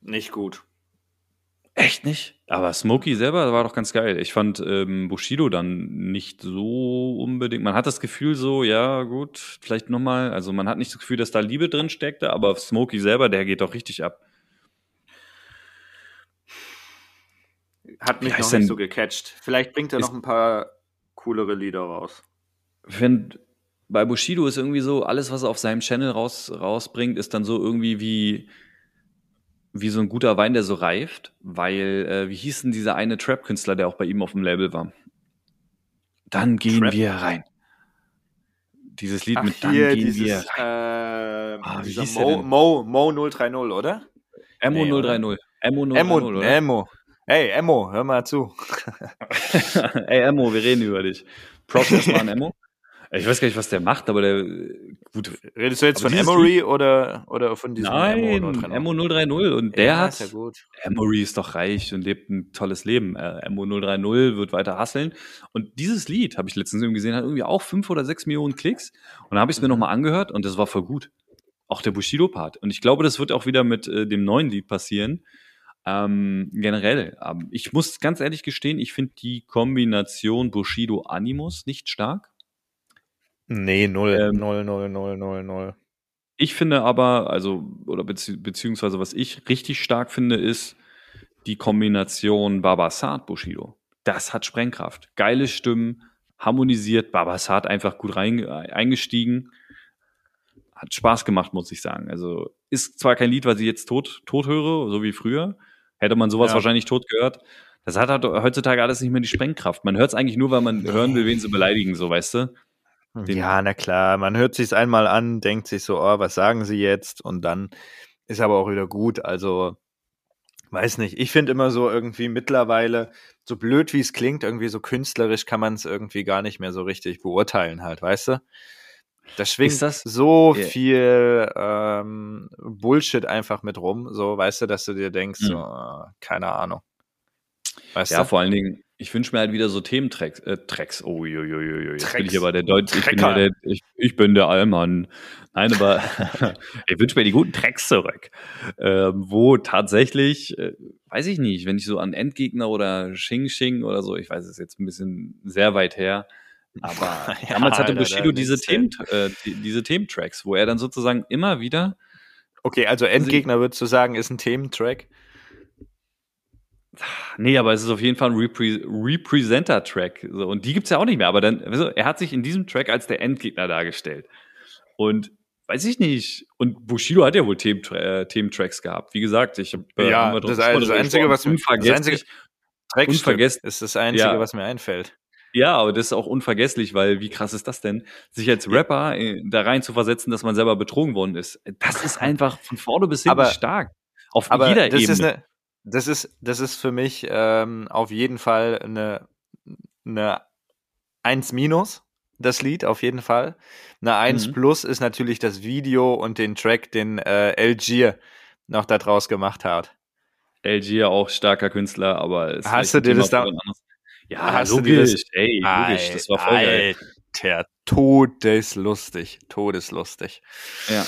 Nicht gut. Echt nicht? Aber Smokey selber war doch ganz geil. Ich fand ähm, Bushido dann nicht so unbedingt. Man hat das Gefühl so, ja gut, vielleicht nochmal. Also man hat nicht das Gefühl, dass da Liebe drin steckte, aber Smokey selber, der geht doch richtig ab. Hat mich noch nicht so gecatcht. Vielleicht bringt er noch ein paar coolere Lieder raus. Find, bei Bushido ist irgendwie so, alles, was er auf seinem Channel raus, rausbringt, ist dann so irgendwie wie wie so ein guter Wein, der so reift, weil, äh, wie hieß denn dieser eine Trap-Künstler, der auch bei ihm auf dem Label war? Dann gehen Trap? wir rein. Dieses Lied Ach, mit Dann gehen dieses, wir rein. Äh, ah, wie hieß Mo, Mo, Mo 030, oder? Emo nee, 030. Emo 030, Emo, oder? Emo. Hey, Emo, hör mal zu. Ey, Emo, wir reden über dich. Props erstmal an Emo. Ich weiß gar nicht, was der macht, aber der gut. Redest du jetzt von Emory oder oder von diesem Nein, Emo 030 und der ja, hat ist ja. Emory ist doch reich und lebt ein tolles Leben. Äh, Emo 030 wird weiter hasseln und dieses Lied habe ich letztens irgendwie gesehen, hat irgendwie auch fünf oder sechs Millionen Klicks und da habe ich es mir mhm. nochmal angehört und das war voll gut. Auch der Bushido Part und ich glaube, das wird auch wieder mit äh, dem neuen Lied passieren. Ähm, generell, ähm, ich muss ganz ehrlich gestehen, ich finde die Kombination Bushido Animus nicht stark. Nee, null, ähm, null, null, null, null, null. Ich finde aber, also, oder bezieh beziehungsweise was ich richtig stark finde, ist die Kombination Babasat Bushido. Das hat Sprengkraft. Geile Stimmen, harmonisiert, Babasat einfach gut rein, eingestiegen. Hat Spaß gemacht, muss ich sagen. Also ist zwar kein Lied, was ich jetzt tot, tot höre, so wie früher. Hätte man sowas ja. wahrscheinlich tot gehört. Das hat halt heutzutage alles nicht mehr die Sprengkraft. Man hört es eigentlich nur, weil man hören will, wen sie beleidigen, so weißt du. Den ja, na klar, man hört sich's einmal an, denkt sich so, oh, was sagen sie jetzt? Und dann ist aber auch wieder gut. Also, weiß nicht. Ich finde immer so irgendwie mittlerweile, so blöd wie es klingt, irgendwie so künstlerisch kann man es irgendwie gar nicht mehr so richtig beurteilen halt, weißt du? Da schwingt das? so yeah. viel ähm, Bullshit einfach mit rum, so weißt du, dass du dir denkst, mhm. so, keine Ahnung. Weißt ja, du? vor allen Dingen, ich wünsche mir halt wieder so Thementracks. Äh, Tracks. Oh, jo, jo, jo, jo. Jetzt bin ich hier bei der Deutsch. Ich bin, der, ich, ich bin der Allmann. Nein, aber ich wünsche mir die guten Tracks zurück. Äh, wo tatsächlich, äh, weiß ich nicht, wenn ich so an Endgegner oder Xing Xing oder so, ich weiß es jetzt ein bisschen sehr weit her. Aber ja, damals hatte Bushido diese, Themen, äh, die, diese Thementracks, wo er dann sozusagen immer wieder. Okay, also Endgegner würdest du sagen, ist ein Thementrack? Nee, aber es ist auf jeden Fall ein Repre Representer-Track. So, und die gibt's ja auch nicht mehr. Aber dann, also, er hat sich in diesem Track als der Endgegner dargestellt. Und weiß ich nicht. Und Bushido hat ja wohl Themen, äh, Thementracks gehabt. Wie gesagt, ich habe äh, Ja, das, drüber das Einzige, was mir, das unvergesslich. einzige ist das Einzige, Ja. was mir einfällt. Ja, aber das ist auch unvergesslich, weil wie krass ist das denn, sich als Rapper äh, da rein zu versetzen, dass man selber betrogen worden ist. Das ist einfach von vorne bis hinten Aber- stark. Auf jeder das Ebene. ist eine, das ist, das ist für mich ähm, auf jeden Fall eine, eine 1 minus, das Lied, auf jeden Fall. Eine 1 Mhm. plus ist natürlich das Video und den Track, den äh, Elgier noch da draus gemacht hat. LG ja auch starker Künstler, aber ist Hast du ein dir das da- Ja, Hast du dir das- logisch. Ey, logisch, das war voll geil. Alter, todeslustig, todeslustig. Ja.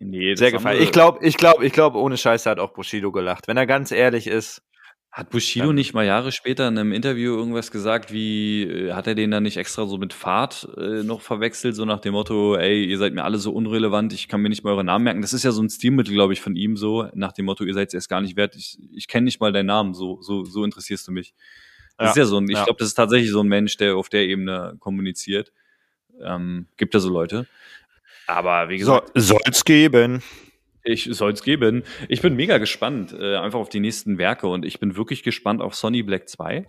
Nee, Sehr gefallen. Ich glaube, ich glaube, ich glaube, ohne Scheiße hat auch Bushido gelacht. Wenn er ganz ehrlich ist, Hat Bushido nicht mal Jahre später in einem Interview irgendwas gesagt, wie äh, hat er den dann nicht extra so mit Fahrt äh, noch verwechselt, so nach dem Motto, ey, ihr seid mir alle so unrelevant, ich kann mir nicht mal eure Namen merken. Das ist ja so ein Stilmittel, glaube ich, von ihm so, nach dem Motto, ihr seid es erst gar nicht wert, ich, ich kenne nicht mal deinen Namen, so, so, so interessierst du mich. Das Ja, ist ja so ein, ich ja. glaube, das ist tatsächlich so ein Mensch, der auf der Ebene kommuniziert. Ähm, gibt ja so Leute. Aber wie so, gesagt, soll's geben. ich soll es geben. Ich bin mega gespannt, äh, einfach auf die nächsten Werke und ich bin wirklich gespannt auf Sonny Black 2.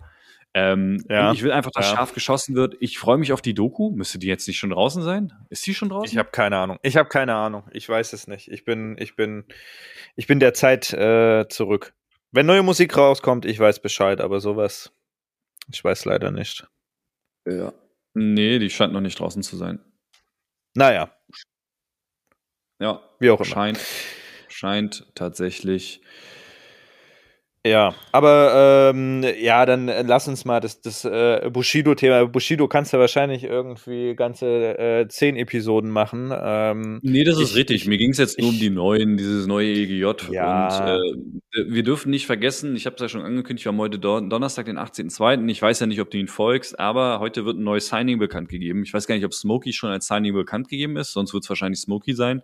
Ähm, Ja, und ich will einfach, dass ja. scharf geschossen wird. Ich freue mich auf die Doku. Müsste die jetzt nicht schon draußen sein? Ist die schon draußen? Ich habe keine Ahnung. Ich habe keine Ahnung. Ich weiß es nicht. Ich bin, ich bin, ich bin der Zeit äh, zurück. Wenn neue Musik rauskommt, ich weiß Bescheid, aber sowas, ich weiß leider nicht. ja. Nee, die scheint noch nicht draußen zu sein. Naja, Ja, wie auch immer. scheint, scheint tatsächlich. Ja, aber ähm, ja, dann äh, lass uns mal das, das äh, Bushido-Thema. Bushido kannst du wahrscheinlich irgendwie ganze äh, zehn Episoden machen. Ähm, Nee, das ist Ich- richtig. Mir ging es jetzt nur um die neuen, dieses neue EGJ. Ja. Und äh, wir dürfen nicht vergessen, ich habe es ja schon angekündigt, wir haben heute Don Donnerstag, den 18.02. Ich weiß ja nicht, ob du ihn folgst, aber heute wird ein neues Signing bekannt gegeben. Ich weiß gar nicht, ob Smokey schon als Signing bekannt gegeben ist, sonst wird es wahrscheinlich Smokey sein.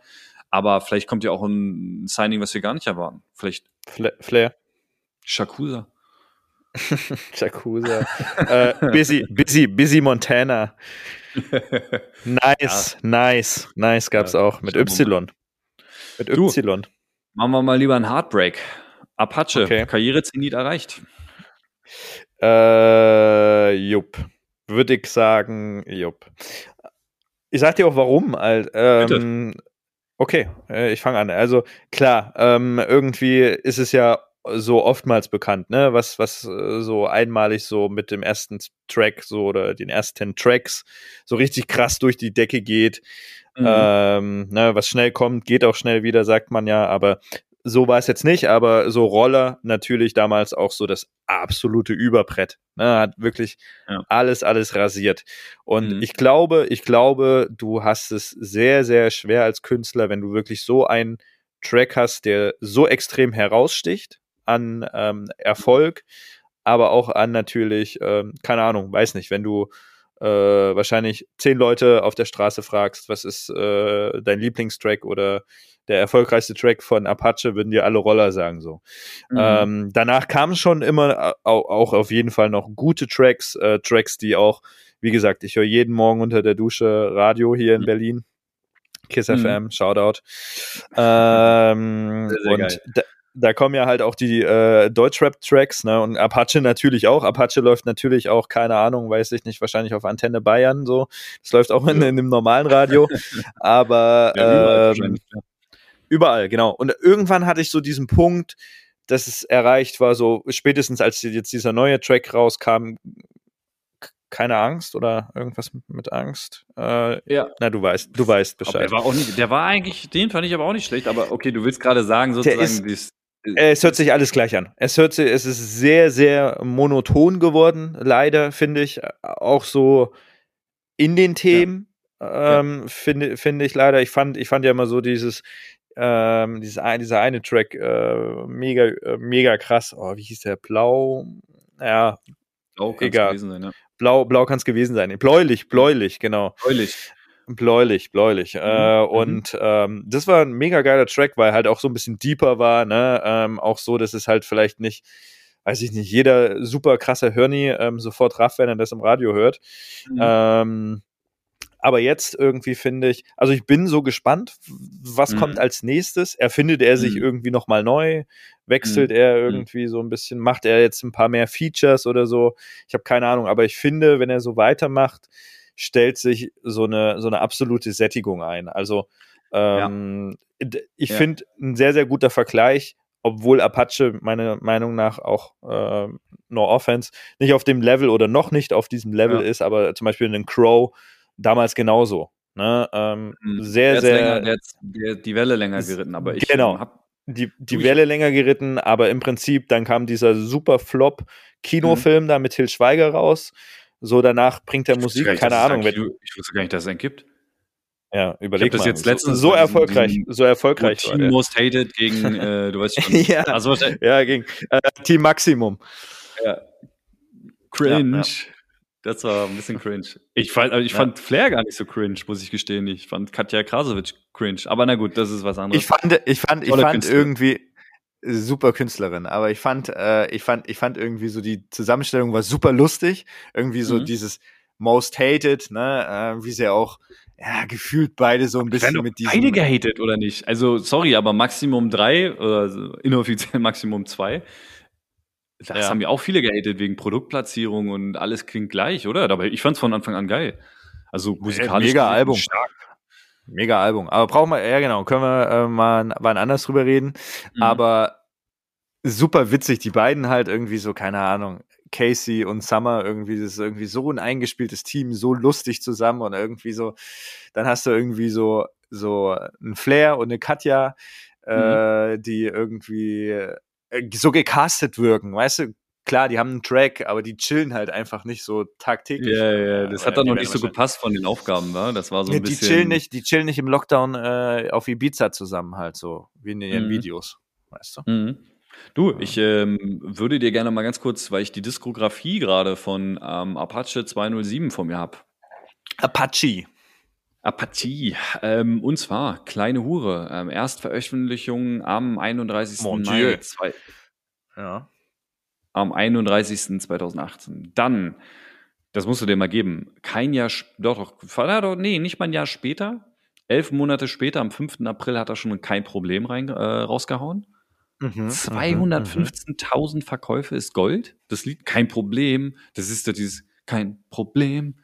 Aber vielleicht kommt ja auch ein Signing, was wir gar nicht erwarten. Vielleicht Fla Flair, Shakusa. Jakuza, äh, Busy, Busy, Busy Montana. Nice, nice, nice gab's Ja, auch mit Y. Mit Du. Y. Machen wir mal lieber einen Heartbreak. Apache, Okay. Karrierezenit erreicht. Äh, jupp. Würde ich sagen, jupp. Ich sag dir auch warum. Al- Ähm, okay, äh, ich fange an. Also klar, ähm, irgendwie ist es ja so oftmals bekannt, ne, was, was äh, so einmalig so mit dem ersten Track so oder den ersten Tracks so richtig krass durch die Decke geht. Mhm. Ähm, ne, was schnell kommt, geht auch schnell wieder, sagt man ja, aber so war es jetzt nicht, aber so Roller natürlich damals auch so das absolute Überbrett. Ne, hat wirklich Ja. alles, alles rasiert. Und Mhm. ich glaube, ich glaube, du hast es sehr, sehr schwer als Künstler, wenn du wirklich so einen Track hast, der so extrem heraussticht an ähm, Erfolg, aber auch an natürlich, ähm, keine Ahnung, weiß nicht, wenn du äh, wahrscheinlich zehn Leute auf der Straße fragst, was ist äh, dein Lieblingstrack oder der erfolgreichste Track von Apache, würden dir alle Roller sagen so. Mhm. Ähm, danach kamen schon immer au- auch auf jeden Fall noch gute Tracks, äh, Tracks, die auch, wie gesagt, ich höre jeden Morgen unter der Dusche Radio hier in Mhm. Berlin. Kiss Mhm. FM, Shoutout. Ähm, Sehr, sehr und da, da kommen ja halt auch die äh, Deutschrap-Tracks, ne? Und Apache natürlich auch. Apache läuft natürlich auch, keine Ahnung, weiß ich nicht, wahrscheinlich auf Antenne Bayern so. Das läuft auch in, in dem normalen Radio. Aber Ja, überall ähm. Überall, genau. Und irgendwann hatte ich so diesen Punkt, dass es erreicht war, so spätestens als jetzt dieser neue Track rauskam, keine Angst oder irgendwas mit Angst. Äh, Ja. na, du weißt, du weißt Aber Bescheid. der war auch nicht, der war eigentlich, den fand ich aber auch nicht schlecht, aber okay, du willst gerade sagen, sozusagen, ist- Es hört sich alles gleich an. Es hört sich, es ist sehr, sehr monoton geworden, leider, finde ich. Auch so in den Themen, ähm, finde, finde ich leider. Ich fand, ich fand ja immer so dieses, ähm, dieses ein, dieser eine Track äh, mega, äh, mega krass. Oh, wie hieß der? Blau? Ja, Blau kann's egal. gewesen sein, ja. blau, blau kann es gewesen sein. Bläulich, bläulich, genau. Freulich. Bläulich, bläulich. Äh, mhm. und ähm, das war ein mega geiler Track, weil halt auch so ein bisschen deeper war, ne? Ähm, auch so, dass es halt vielleicht nicht weiß ich nicht, jeder super krasse Hörni ähm, sofort raff, wenn er das im Radio hört. Mhm. Ähm, aber jetzt irgendwie finde ich, also ich bin so gespannt, was Mhm. kommt als nächstes. Erfindet er sich Mhm. irgendwie nochmal neu? Wechselt Mhm. er irgendwie so ein bisschen? Macht er jetzt ein paar mehr Features oder so? Ich habe keine Ahnung, aber ich finde, wenn er so weitermacht, stellt sich so eine, so eine absolute Sättigung ein. Also ähm, d- ich Ja. finde ein sehr, sehr guter Vergleich, obwohl Apache meiner Meinung nach auch äh, No Offense nicht auf dem Level oder noch nicht auf diesem Level Ja. ist, aber zum Beispiel einen Crow damals genauso. Ne? Ähm, Mhm. sehr, sehr länger, der hat der, die Welle länger geritten, aber ich Genau. ähm, hab, die, die Welle länger geritten, aber im Prinzip dann kam dieser super Flop Kinofilm Mhm. da mit Till Schweiger raus. So danach bringt er ich Musik, nicht, keine Ahnung. Wenn, Ich wusste gar nicht, dass es einen gibt. ja, überleg das mal. jetzt letztens so, so erfolgreich, so erfolgreich war Team der. Most Hated gegen, äh, du weißt schon. Ja. Also, der- Ja, ging. Äh, Team Maximum. ja. Cringe. Ja, Das war ein bisschen cringe. Ich fand, ich Ja. fand Flair gar nicht so cringe, muss ich gestehen. Ich fand Katja Krasowitsch cringe. Aber na gut, das ist was anderes. Ich fand, ich fand, ich fand irgendwie super Künstlerin, aber ich fand, äh, ich fand, ich fand irgendwie so die Zusammenstellung war super lustig. Irgendwie so Mhm. dieses Most Hated, ne, äh, wie sie auch, ja, gefühlt beide so ein bisschen mit diesem. beide gehatet, oder nicht? Also, sorry, aber Maximum 3 oder inoffiziell Maximum 2, das Ja. haben ja auch viele gehatet wegen Produktplatzierung und alles klingt gleich, oder? Dabei, ich fand's von Anfang an geil. Also musikalisch mega Album. stark. Mega Album. Aber brauchen wir, ja genau, können wir äh, mal wann anders drüber reden. Mhm. Aber super witzig, die beiden halt irgendwie so, keine Ahnung, Casey und Summer irgendwie, das ist irgendwie so ein eingespieltes Team, so lustig zusammen und irgendwie so, dann hast du irgendwie so, so ein Flair und eine Katja, äh, die irgendwie äh, so gecastet wirken, weißt du? Klar, die haben einen Track, aber die chillen halt einfach nicht so tagtäglich. Ja, ja, das Oder hat dann die noch nicht so gepasst von den Aufgaben, wa? Das war so ein die bisschen. chillen nicht, die chillen nicht im Lockdown äh, auf Ibiza zusammen halt so, wie in ihren Mhm. Videos, weißt du? Mhm. Du, ich ähm, würde dir gerne mal ganz kurz, weil ich die Diskografie gerade von ähm, Apache 207 vor mir habe. Apache. Apache. Ähm, und zwar Kleine Hure. Ähm, Erstveröffentlichung am 31. Mon Mai. Dieu. Zwei, Ja. am 31. 2018. Dann, das musst du dir mal geben, kein Jahr, doch, doch, doch, nee, nicht mal ein Jahr später. Elf Monate später, am 5. April, hat er schon kein Problem rein, äh, rausgehauen. Mhm, 215.000 Verkäufe ist Gold. Das Lied kein Problem. Das ist doch dieses kein Problem.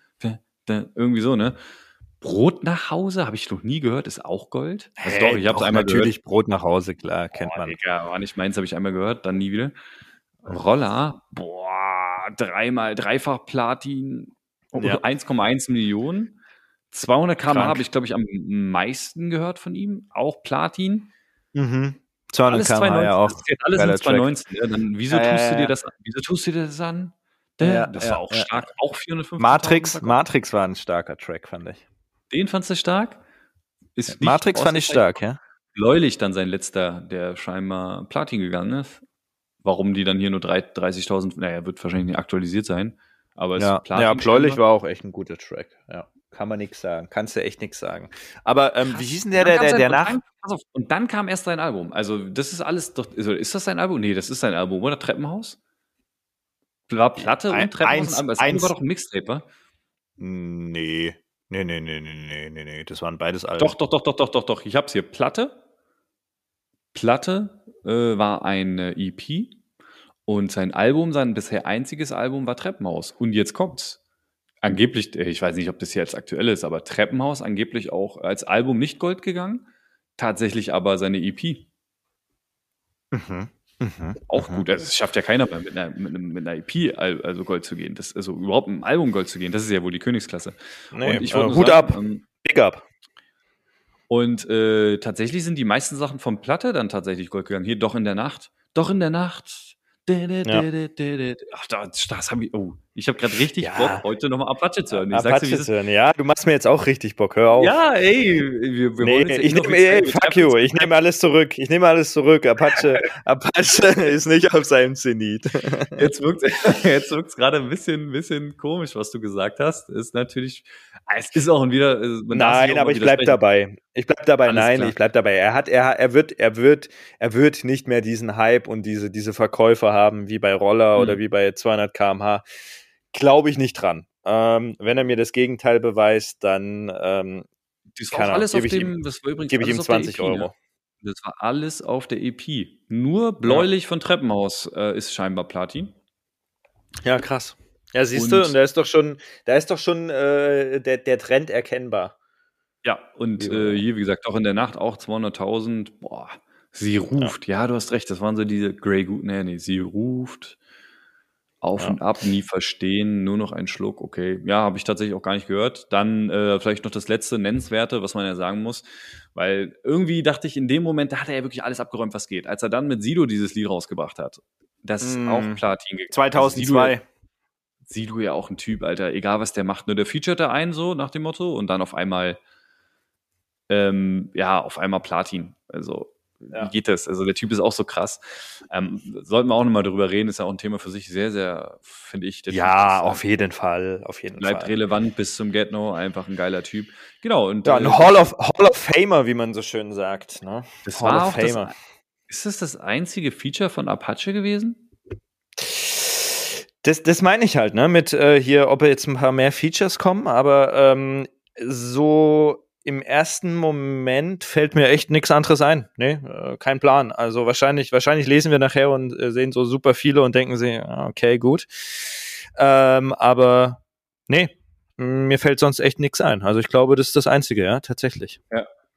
Irgendwie so, ne? Brot nach Hause habe ich noch nie gehört, ist auch Gold. Also doch, ich habe es einmal natürlich Brot nach Hause, klar, kennt Oh, man. Digga, war nicht meins, habe ich einmal gehört, dann nie wieder. Roller, boah, dreimal, dreifach Platin, oh, Ja. 1,1 Millionen. 200 km Krank. habe ich, glaube ich, am meisten gehört von ihm. Auch Platin. Mhm. 200 Alles km 2019. ja auch. Alles in geiler Track. 2019. Ja, dann, wieso Ja, tust du dir das an? Wieso tust du dir das an? Das ja, war auch stark. Auch 450. Matrix, Matrix war ein starker Track, fand ich. Den fandst du stark? Matrix fand ich stark, ja. Bläulich dann sein letzter, der scheinbar Platin gegangen ist. Warum die dann hier nur drei- 30.000, naja, wird wahrscheinlich nicht aktualisiert sein. Aber es Ja, Platin ja Bläulich war auch echt ein guter Track. Ja, kann man nichts sagen. Kannst du echt nichts sagen. Aber ähm, wie hieß denn der, der, der, der und nach? Auf, und dann kam erst sein Album. Also, das ist alles doch. Also, ist das sein Album? Nee, das ist sein Album, oder? Treppenhaus? War Platte Ein- und Treppenhaus. eins- ein Album eins. war doch ein Mixtape, wa? Nee. Nee, nee, nee, nee, nee, nee, nee. Das waren beides Alben. Doch, doch, doch, doch, doch, doch, doch. Ich hab's hier. Platte. Platte äh, war eine EP und sein Album, sein bisher einziges Album war Treppenhaus. Und jetzt kommt's. Angeblich, äh, ich weiß nicht, ob das hier jetzt aktuell ist, aber Treppenhaus angeblich auch als Album nicht Gold gegangen. Tatsächlich aber seine EP. Mhm. Mhm. Auch Mhm. gut. Also, es schafft ja keiner mehr mit einer, mit, mit einer EP al- also Gold zu gehen. Das, also überhaupt mit einem Album Gold zu gehen, das ist ja wohl die Königsklasse. Nee, und ich äh, Hut sagen, ab. ähm, Big up. Und äh, tatsächlich sind die meisten Sachen vom Platte dann tatsächlich Gold gegangen. Hier doch in der Nacht. Doch in der Nacht. Ja. Ach, das, das haben wir. Oh, Ich habe gerade richtig Ja. Bock, heute nochmal Apache zu hören. Ich dir, Apache ist. zu hören. Ja, du machst mir jetzt auch richtig Bock. Hör auf. Ja, ey, wir, wir Nee, ich nehme, ey, fuck you, ich nehme alles zurück. Ich nehme alles zurück. Apache, Apache ist nicht auf seinem Zenit. Jetzt wirkt jetzt wirkt's gerade ein bisschen, bisschen komisch, was du gesagt hast. Ist natürlich, ah, es ist auch wieder. darf sich Nein, aber ich bleib dabei. Ich bleib dabei. Alles Nein, klar. ich bleib dabei. Er hat, er, er wird, er wird, er wird nicht mehr diesen Hype und diese, diese Verkäufe haben wie bei Roller Hm. oder wie bei 200 km/h. Glaube ich nicht dran. Ähm, wenn er mir das Gegenteil beweist, dann ähm, Das war alles auf das war übrigens gebe ich ihm auf der 20 EP, ne? Euro. Das war alles auf der EP. Nur bläulich von Treppenhaus äh, ist scheinbar Platin. Ja, krass. Ja, siehst du, Und- da ist doch schon, da ist doch schon äh, der, der Trend erkennbar. Ja, und Ja. äh, hier, wie gesagt, auch in der Nacht auch 200.000. Boah, sie ruft. Ja. du hast recht, das waren so diese Grey. Nee, nee, sie ruft. Auf Ja. und ab, nie verstehen, nur noch ein Schluck, okay. Ja, habe ich tatsächlich auch gar nicht gehört. Dann äh, vielleicht noch das letzte Nennenswerte, was man ja sagen muss. Weil irgendwie dachte ich, in dem Moment, da hat er ja wirklich alles abgeräumt, was geht. Als er dann mit Sido dieses Lied rausgebracht hat, das ist Mm. auch Platin gegangen. 2002. Sido ja auch ein Typ, Alter, egal was der macht. Nur der featurete einen so nach dem Motto und dann auf einmal, ähm, ja, auf einmal Platin. Also, Ja. wie geht das? Also, der Typ ist auch so krass. Ähm, sollten wir auch nochmal drüber reden, ist ja auch ein Thema für sich. Sehr, sehr, finde ich. der Typ ja, ist, äh, auf jeden Fall, auf jeden Bleibt Fall. relevant bis zum Get-No, einfach ein geiler Typ. Genau, und Ja, äh, ein Hall of, Hall of Famer, wie man so schön sagt. Ne? das Hall war of auch das, Famer. ist das das einzige Feature von Apache gewesen? Das, das meine ich halt, ne? Mit äh, hier, ob jetzt ein paar mehr Features kommen, aber ähm, so im ersten Moment fällt mir echt nichts anderes ein. Nee, äh, kein Plan. Also wahrscheinlich, wahrscheinlich lesen wir nachher und äh, sehen so super viele und denken sie, ah, okay, gut. Ähm, aber nee, mir fällt sonst echt nichts ein. Also ich glaube, das ist das Einzige, ja, tatsächlich.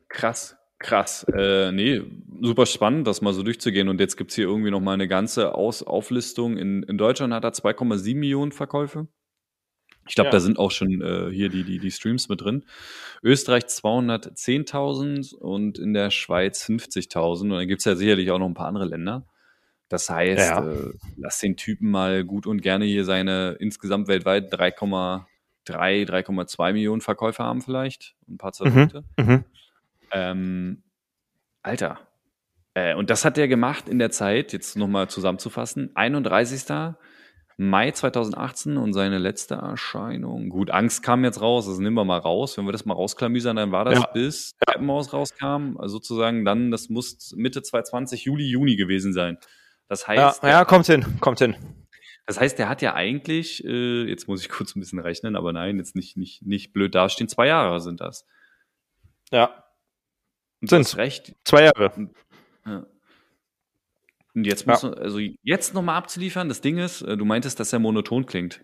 Krass, krass. Äh, nee, super spannend, das mal so durchzugehen. Und jetzt gibt's hier irgendwie noch mal eine ganze Aus Auflistung. In, in Deutschland hat er 2,7 Millionen Verkäufe. Ich glaube, Ja. da sind auch schon äh, hier die, die, die Streams mit drin. Österreich 210.000 und in der Schweiz 50.000. Und dann gibt's ja sicherlich auch noch ein paar andere Länder. Das heißt, Ja. äh, lass den Typen mal gut und gerne hier seine insgesamt weltweit 3,3, 3,2 Millionen Verkäufe haben vielleicht. Ein paar zerrückte. Mhm. Ähm, Alter. Äh, und das hat er gemacht in der Zeit, jetzt nochmal zusammenzufassen, 31. Mai 2018 und seine letzte Erscheinung. Gut, Angst kam jetzt raus, das nehmen wir mal raus. Wenn wir das mal rausklamüsern, dann war das Ja. bis Treppenhaus rauskam, also sozusagen dann, das muss Mitte 2020, Juli, Juni gewesen sein. Das Ja, heißt, ja, kommt hin, kommt hin. das heißt, der hat ja eigentlich, äh, jetzt muss ich kurz ein bisschen rechnen, aber nein, jetzt nicht, nicht, nicht blöd dastehen, zwei Jahre sind das. Ja, hast recht, zwei Jahre. Ja. Und jetzt Ja. muss, also jetzt nochmal abzuliefern, das Ding ist, äh, du meintest, dass er monoton klingt.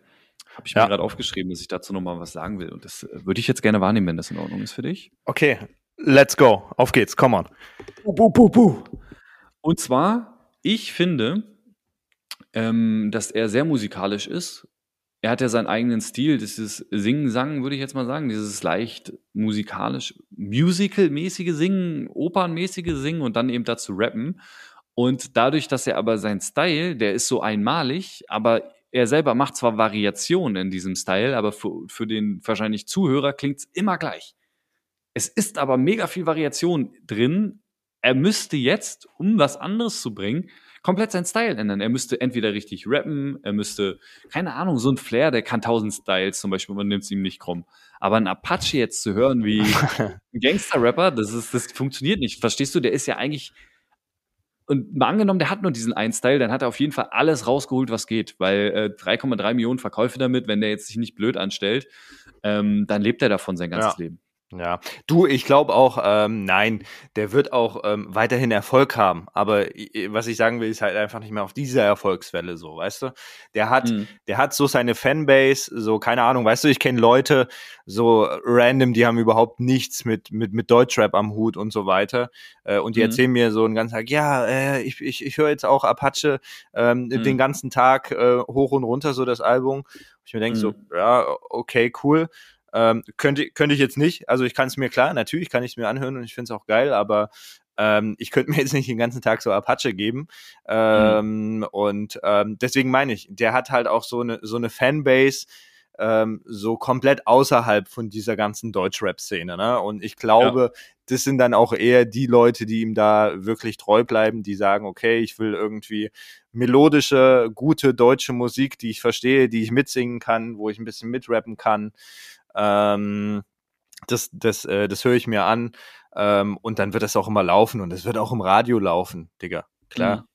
Habe ich Ja. mir gerade aufgeschrieben, dass ich dazu nochmal was sagen will. Und das äh, würde ich jetzt gerne wahrnehmen, wenn das in Ordnung ist für dich. Okay, let's go. Auf geht's, come on. Und zwar, ich finde, ähm, dass er sehr musikalisch ist. Er hat ja seinen eigenen Stil, dieses Singen, Sang, würde ich jetzt mal sagen, dieses leicht musikalisch, musical-mäßige Singen, opernmäßige Singen und dann eben dazu rappen. Und dadurch, dass er aber sein Style, der ist so einmalig, aber er selber macht zwar Variationen in diesem Style, aber für, für den wahrscheinlich Zuhörer klingt's immer gleich. Es ist aber mega viel Variation drin. Er müsste jetzt, um was anderes zu bringen, komplett seinen Style ändern. Er müsste entweder richtig rappen, er müsste, keine Ahnung, so ein Flair, der kann tausend Styles zum Beispiel, man nimmt es ihm nicht krumm. Aber ein Apache jetzt zu hören wie ein Gangster-Rapper, das ist, das funktioniert nicht. Verstehst du? Der ist ja eigentlich, und mal angenommen, der hat nur diesen einen Style, dann hat er auf jeden Fall alles rausgeholt, was geht, weil äh, 3,3 Millionen Verkäufe damit, wenn der jetzt sich nicht blöd anstellt, ähm, dann lebt er davon sein ganzes Ja. Leben. Ja, du, ich glaube auch, ähm, nein, der wird auch ähm, weiterhin Erfolg haben. Aber i- was ich sagen will, ist halt einfach nicht mehr auf dieser Erfolgswelle so, weißt du? Der hat, Mhm. der hat so seine Fanbase, so keine Ahnung, weißt du, ich kenne Leute so random, die haben überhaupt nichts mit mit mit Deutschrap am Hut und so weiter. Äh, und die Mhm. erzählen mir so einen ganzen Tag, ja, äh, ich ich, ich höre jetzt auch Apache ähm, Mhm. den ganzen Tag äh, hoch und runter so das Album. Ich mir denke so, Mhm. ja, okay, cool. Ähm, könnte, könnte ich jetzt nicht. Also ich kann es mir klar, natürlich kann ich es mir anhören und ich finde es auch geil, aber Ähm, ich könnte mir jetzt nicht den ganzen Tag so Apache geben. Ähm, mhm. Und ähm, deswegen meine ich, der hat halt auch so eine, so eine Fanbase, ähm, so komplett außerhalb von dieser ganzen Deutschrap-Szene. Ne? Und ich glaube, ja. das sind dann auch eher die Leute, die ihm da wirklich treu bleiben, die sagen, okay, ich will irgendwie melodische, gute deutsche Musik, die ich verstehe, die ich mitsingen kann, wo ich ein bisschen mitrappen kann. Ähm, das, das, äh, das höre ich mir an. Ähm, und dann wird es auch immer laufen und es wird auch im Radio laufen, Digga. Klar.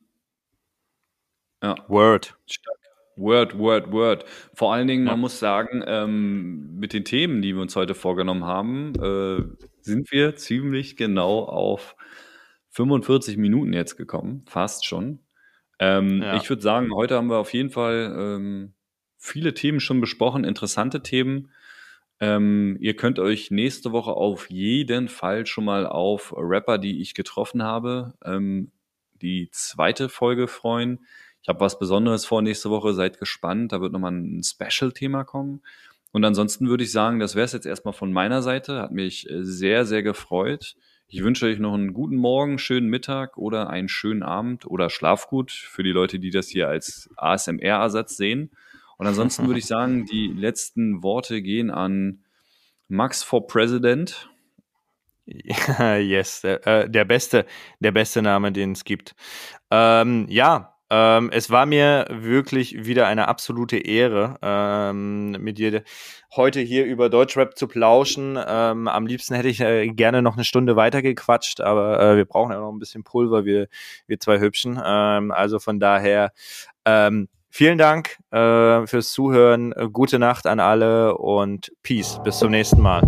Mhm. Ja. Word. Stark. Word, Word, Word. Vor allen Dingen, ja. man muss sagen, ähm, mit den Themen, die wir uns heute vorgenommen haben, äh, sind wir ziemlich genau auf 45 Minuten jetzt gekommen, fast schon. Ähm, ja. Ich würde sagen, heute haben wir auf jeden Fall ähm, viele Themen schon besprochen, interessante Themen. Ähm, ihr könnt euch nächste Woche auf jeden Fall schon mal auf Rapper, die ich getroffen habe, ähm, die zweite Folge freuen. Ich habe was Besonderes vor nächste Woche, seid gespannt. Da wird nochmal ein Special-Thema kommen. Und ansonsten würde ich sagen, das wäre es jetzt erstmal von meiner Seite. Hat mich äh, sehr, sehr gefreut. Ich wünsche euch noch einen guten Morgen, schönen Mittag oder einen schönen Abend oder Schlafgut für die Leute, die das hier als ASMR-Ersatz sehen. Und ansonsten würde ich sagen, die letzten Worte gehen an Max for President. yes, der, äh, der beste, der beste Name, den es gibt. Ähm, ja, ähm, es war mir wirklich wieder eine absolute Ehre, ähm, mit dir heute hier über Deutschrap zu plauschen. Ähm, am liebsten hätte ich äh, gerne noch eine Stunde weiter gequatscht, aber äh, wir brauchen ja noch ein bisschen Pulver, wir, wir zwei Hübschen. Ähm, also von daher, ähm, vielen Dank äh, fürs Zuhören. Gute Nacht an alle und Peace. Bis zum nächsten Mal.